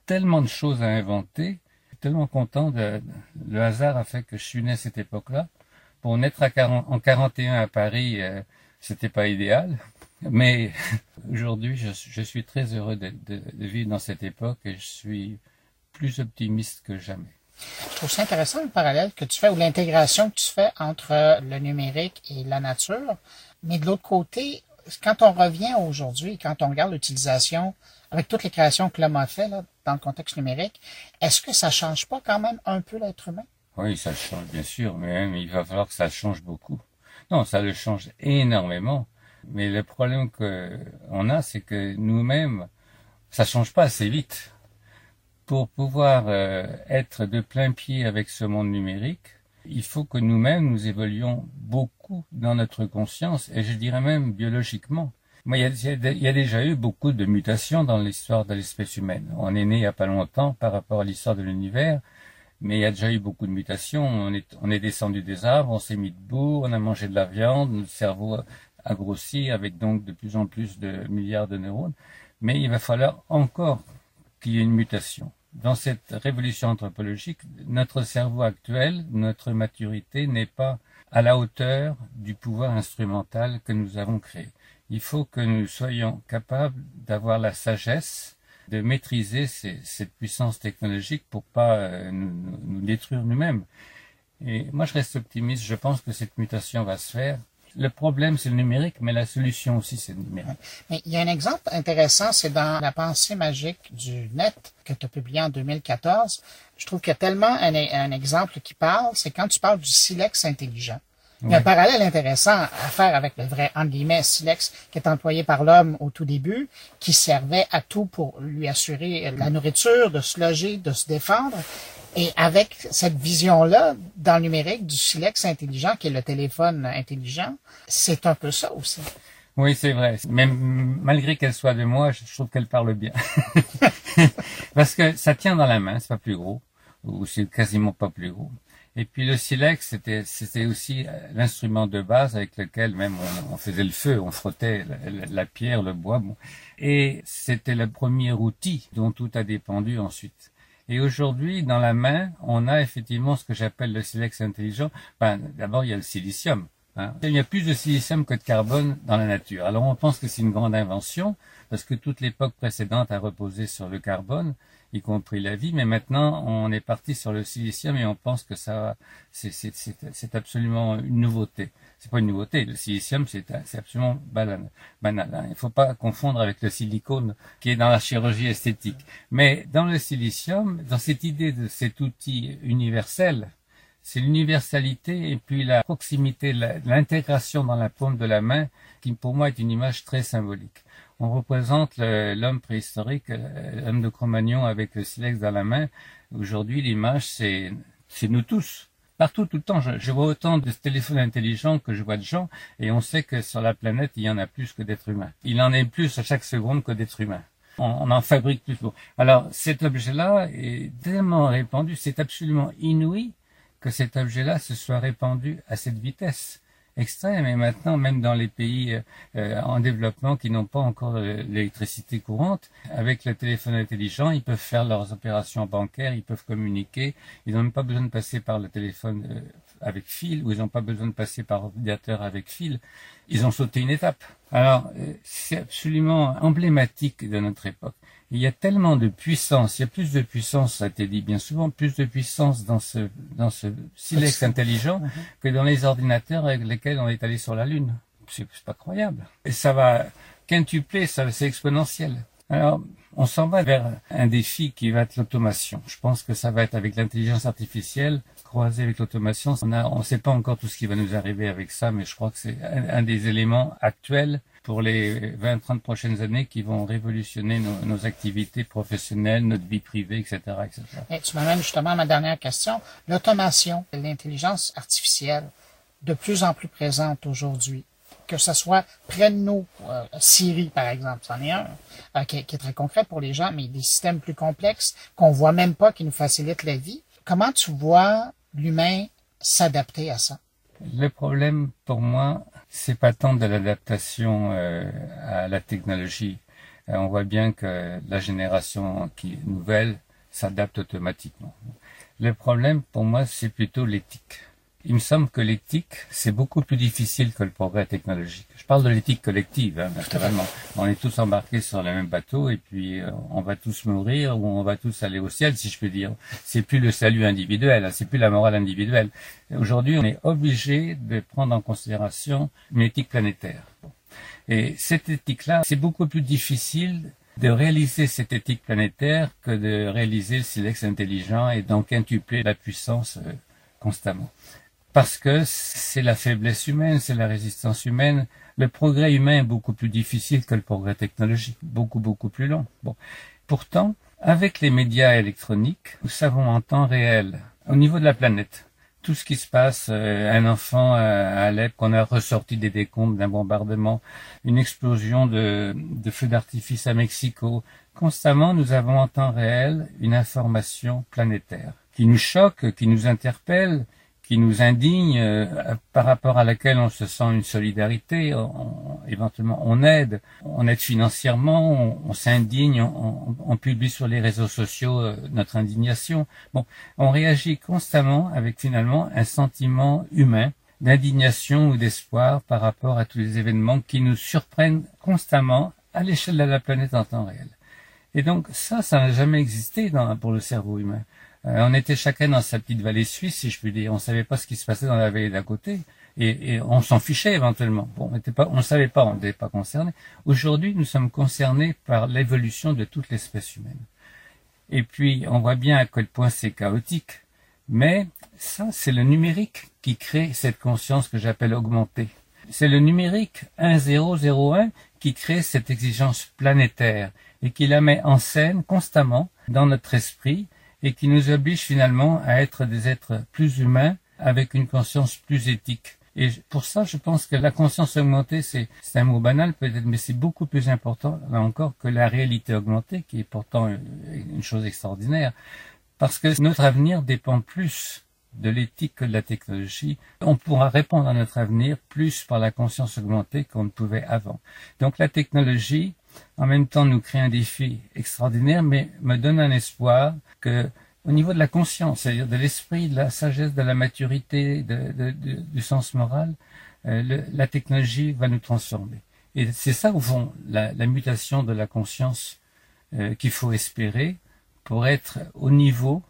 tellement de choses à inventer, tellement content de, le hasard a fait que je suis né à cette époque-là. Pour naître à 40, en 41 à Paris, euh, c'était pas idéal, mais *laughs* aujourd'hui, je, suis très heureux de, vivre dans cette époque et je suis plus optimiste que jamais. Je trouve ça intéressant le parallèle que tu fais ou l'intégration que tu fais entre le numérique et la nature. Mais de l'autre côté, quand on revient aujourd'hui, quand on regarde l'utilisation avec toutes les créations que l'homme a fait là, dans le contexte numérique, est-ce que ça change pas quand même un peu l'être humain? Oui, ça change bien sûr, mais il va falloir que ça change beaucoup. Non, ça le change énormément. Mais le problème que on a, c'est que nous-mêmes, ça change pas assez vite pour pouvoir euh, être de plein pied avec ce monde numérique, il faut que nous-mêmes nous évoluions beaucoup dans notre conscience et je dirais même biologiquement. Il y, a, déjà eu beaucoup de mutations dans l'histoire de l'espèce humaine. On est né il n'y a pas longtemps par rapport à l'histoire de l'univers, mais il y a déjà eu beaucoup de mutations. On est, on est descendu des arbres, on s'est mis debout, on a mangé de la viande, notre cerveau a grossi avec donc de plus en plus de milliards de neurones. Mais il va falloir encore qu'il y ait une mutation dans cette révolution anthropologique, notre cerveau actuel, notre maturité n'est pas à la hauteur du pouvoir instrumental que nous avons créé. Il faut que nous soyons capables d'avoir la sagesse de maîtriser cette puissance technologique pour pas euh, nous, détruire nous-mêmes. Et moi, je reste optimiste. Je pense que cette mutation va se faire le problème, c'est le numérique, mais la solution aussi, c'est le numérique. Mais il y a un exemple intéressant, c'est dans La pensée magique du net que tu as publié en 2014. Je trouve qu'il y a tellement un, exemple qui parle, c'est quand tu parles du silex intelligent. Il y a un parallèle intéressant à faire avec le vrai, entre guillemets, silex qui est employé par l'homme au tout début, qui servait à tout pour lui assurer la nourriture, de se loger, de se défendre. Et avec cette vision-là, dans le numérique, du silex intelligent, qui est le téléphone intelligent, c'est un peu ça aussi. Oui, c'est vrai. Même malgré qu'elle soit de moi, je trouve qu'elle parle bien. *laughs* Parce que ça tient dans la main, c'est pas plus gros, ou c'est quasiment pas plus gros. Et puis le silex, c'était c'était aussi euh, l'instrument de base avec lequel même on, faisait le feu, on frottait la, pierre, le bois. Et c'était le premier outil dont tout a dépendu ensuite. Et aujourd'hui, dans la main, on a effectivement ce que j'appelle le silex intelligent. Ben, D'abord, il y a le silicium. Hein. Il y a plus de silicium que de carbone dans la nature. Alors on pense que c'est une grande invention, parce que toute l'époque précédente a reposé sur le carbone y compris la vie. Mais maintenant, on est parti sur le silicium et on pense que ça, c'est absolument une nouveauté. C'est pas une nouveauté. Le silicium, c'est absolument banal. hein. Il ne faut pas confondre avec le silicone qui est dans la chirurgie esthétique. Mais dans le silicium, dans cette idée de cet outil universel, c'est l'universalité et puis la proximité, l'intégration dans la paume de la main qui pour moi est une image très symbolique on représente l'homme préhistorique, euh, l'homme de Cro-Magnon avec le silex dans la main. Aujourd'hui, l'image, c'est nous tous. Partout, tout le temps, je, vois autant de téléphones intelligents que je vois de gens, et on sait que sur la planète, il y en a plus que d'êtres humains. Il en est plus à chaque seconde que d'êtres humains. On, on, en fabrique plus. Alors, cet objet-là est tellement répandu, c'est absolument inouï que cet objet-là se soit répandu à cette vitesse extrême. Et maintenant, même dans les pays euh, en développement qui n'ont pas encore l'électricité courante, avec le téléphone intelligent, ils peuvent faire leurs opérations bancaires, ils peuvent communiquer. Ils n'ont même pas besoin de passer par le téléphone euh, avec fil, ou ils n'ont pas besoin de passer par ordinateur avec fil. Ils ont sauté une étape. Alors, euh, c'est absolument emblématique de notre époque il y a tellement de puissance, il y a plus de puissance, ça a été dit bien souvent, plus de puissance dans ce, dans ce silex intelligent mhm. que dans les ordinateurs avec lesquels on est allé sur la Lune. C'est pas croyable. Et ça va quintupler, ça c'est exponentiel. Alors, On s'en va vers un défi qui va être l'automation. Je pense que ça va être avec l'intelligence artificielle croisée avec l'automation. On ne sait pas encore tout ce qui va nous arriver avec ça, mais je crois que c'est un, des éléments actuels pour les 20-30 prochaines années qui vont révolutionner nos, activités professionnelles, notre vie privée, etc. etc. Et tu m'amènes justement à ma dernière question. L'automation, l'intelligence artificielle, de plus en plus présente aujourd'hui que ce soit près de nous, euh, Siri par exemple, c'en est un euh, qui, est très concret pour les gens, mais des systèmes plus complexes qu'on voit même pas, qui nous facilitent la vie. Comment tu vois l'humain s'adapter à ça Le problème pour moi, c'est pas tant de l'adaptation euh, à la technologie. on voit bien que la génération qui nouvelle s'adapte automatiquement. Le problème pour moi, c'est plutôt l'éthique il me semble que l'éthique, c'est beaucoup plus difficile que le progrès technologique. Je parle de l'éthique collective, hein, naturellement. On est tous embarqués sur le même bateau et puis euh, on va tous mourir ou on va tous aller au ciel, si je peux dire. C'est plus le salut individuel, hein, c'est plus la morale individuelle. Aujourd'hui, on est obligé de prendre en considération une éthique planétaire. Et cette éthique-là, c'est beaucoup plus difficile de réaliser cette éthique planétaire que de réaliser le silex intelligent et donc intupler la puissance euh, constamment parce que c'est la faiblesse humaine, c'est la résistance humaine. Le progrès humain est beaucoup plus difficile que le progrès technologique, beaucoup beaucoup plus long. Pourtant, avec les médias électroniques, nous savons en temps réel, au niveau de la planète, tout ce qui se passe, euh, un enfant à Alep qu'on a ressorti des décombres d'un bombardement, une explosion de, de feux d'artifice à Mexico. Constamment, nous avons en temps réel une information planétaire qui nous choque, qui nous interpelle, qui nous indigne, euh, par rapport à laquelle on se sent une solidarité, éventuellement on aide, on aide financièrement, on, s'indigne, on, publie sur les réseaux sociaux euh, notre indignation. Bon, on réagit constamment avec finalement un sentiment humain d'indignation ou d'espoir par rapport à tous les événements qui nous surprennent constamment à l'échelle de la planète en temps réel. Et donc ça, ça n'a jamais existé pour le cerveau humain. Euh, on était chacun dans sa petite vallée suisse, si je puis dire. On savait pas ce qui se passait dans la vallée d'à côté. Et, on s'en fichait éventuellement. On on savait pas, on n'était pas concerné. Aujourd'hui, nous sommes concernés par l'évolution de toute l'espèce humaine. Et puis, on voit bien à quel point c'est chaotique. Mais ça, c'est le numérique qui crée cette conscience que j'appelle augmentée. C'est le numérique 1001 qui crée cette exigence planétaire et qui la met en scène constamment dans notre esprit et qui nous oblige finalement à être des êtres plus humains avec une conscience plus éthique. Et pour ça, je pense que la conscience augmentée, c'est un mot banal peut-être, mais c'est beaucoup plus important, là encore, que la réalité augmentée, qui est pourtant une chose extraordinaire. Parce que notre avenir dépend plus de l'éthique que de la technologie. On pourra répondre à notre avenir plus par la conscience augmentée qu'on ne pouvait avant. Donc la technologie, en même temps nous crée un défi extraordinaire, mais me donne un espoir que au niveau de la conscience, c'est-à-dire de l'esprit, de la sagesse, de la maturité, du sens moral, euh, la technologie va nous transformer. Et c'est ça, au fond, la, mutation de la conscience euh, qu'il faut espérer pour être au niveau,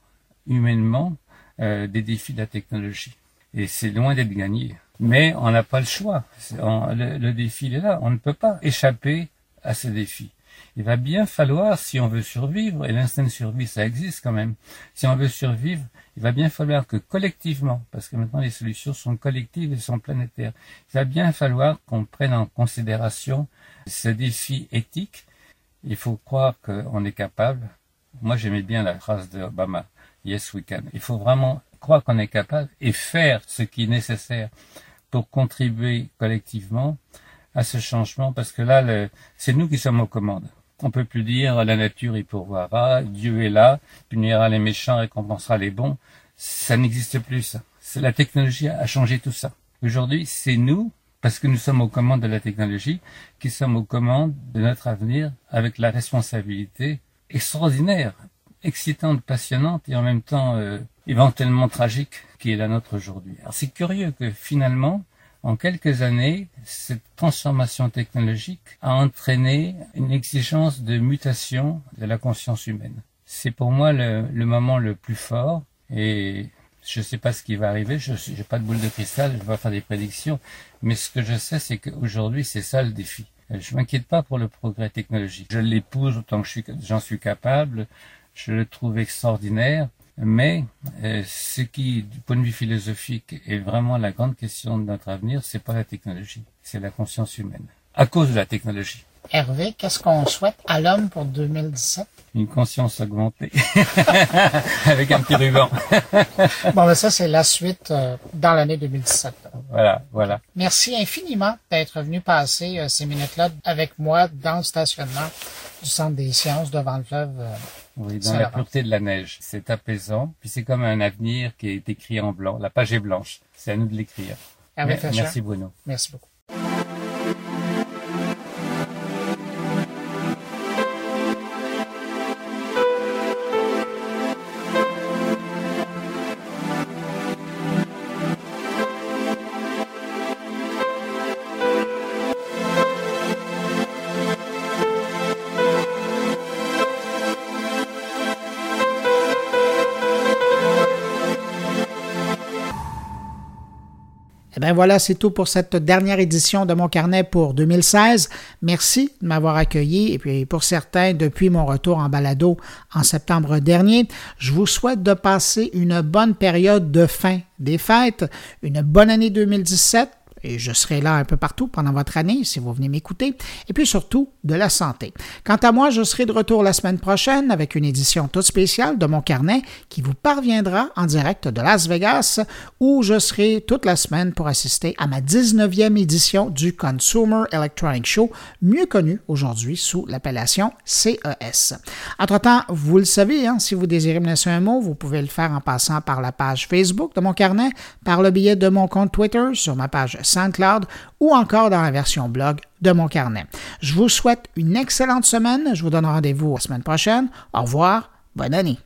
humainement, euh, des défis de la technologie. Et c'est loin d'être gagné. Mais on n'a pas le choix. le, le, défi est là. On ne peut pas échapper à ce défi. Il va bien falloir, si on veut survivre, et l'instinct de survie, ça existe quand même, si on veut survivre, il va bien falloir que collectivement, parce que maintenant les solutions sont collectives et sont planétaires, il va bien falloir qu'on prenne en considération ce défi éthique. Il faut croire qu'on est capable. Moi, j'aimais bien la phrase d'Obama, Yes, we can. Il faut vraiment croire qu'on est capable et faire ce qui est nécessaire pour contribuer collectivement à ce changement parce que là, c'est nous qui sommes aux commandes. On peut plus dire la nature y pourvoira, Dieu est là, punira les méchants, récompensera les bons. Ça n'existe plus, ça. La technologie a changé tout ça. Aujourd'hui, c'est nous, parce que nous sommes aux commandes de la technologie, qui sommes aux commandes de notre avenir avec la responsabilité extraordinaire, excitante, passionnante et en même temps euh, éventuellement tragique qui est la nôtre aujourd'hui. Alors c'est curieux que finalement, en quelques années, cette transformation technologique a entraîné une exigence de mutation de la conscience humaine. C'est pour moi le, moment le plus fort et je ne sais pas ce qui va arriver, je n'ai pas de boule de cristal, je vais pas faire des prédictions, mais ce que je sais, c'est qu'aujourd'hui, c'est ça le défi. Je m'inquiète pas pour le progrès technologique. Je l'épouse autant que j'en suis capable. Je le trouve extraordinaire. Mais euh, ce qui, du point de vue philosophique, est vraiment la grande question de notre avenir, c'est pas la technologie, c'est la conscience humaine, à cause de la technologie. Hervé, qu'est-ce qu'on souhaite à l'homme pour 2017 Une conscience augmentée, *laughs* avec un petit ruban. *laughs* bon, ben ça c'est la suite euh, dans l'année 2017. Voilà, voilà. Merci infiniment d'être venu passer euh, ces minutes-là avec moi dans le stationnement du Centre des sciences devant le fleuve. Oui, dans la pureté de la neige. C'est apaisant. Puis c'est comme un avenir qui est écrit en blanc. La page est blanche. C'est à nous de l'écrire. Merci Bruno. Merci beaucoup. Ben voilà, c'est tout pour cette dernière édition de mon carnet pour 2016. Merci de m'avoir accueilli et puis pour certains, depuis mon retour en balado en septembre dernier, je vous souhaite de passer une bonne période de fin des fêtes, une bonne année 2017 et je serai là un peu partout pendant votre année si vous venez m'écouter, et puis surtout de la santé. Quant à moi, je serai de retour la semaine prochaine avec une édition toute spéciale de mon carnet qui vous parviendra en direct de Las Vegas, où je serai toute la semaine pour assister à ma 19e édition du Consumer Electronic Show, mieux connu aujourd'hui sous l'appellation CES. Entre-temps, vous le savez, hein, si vous désirez me laisser un mot, vous pouvez le faire en passant par la page Facebook de mon carnet, par le billet de mon compte Twitter sur ma page SoundCloud ou encore dans la version blog de mon carnet. Je vous souhaite une excellente semaine. Je vous donne rendez-vous la semaine prochaine. Au revoir. Bonne année.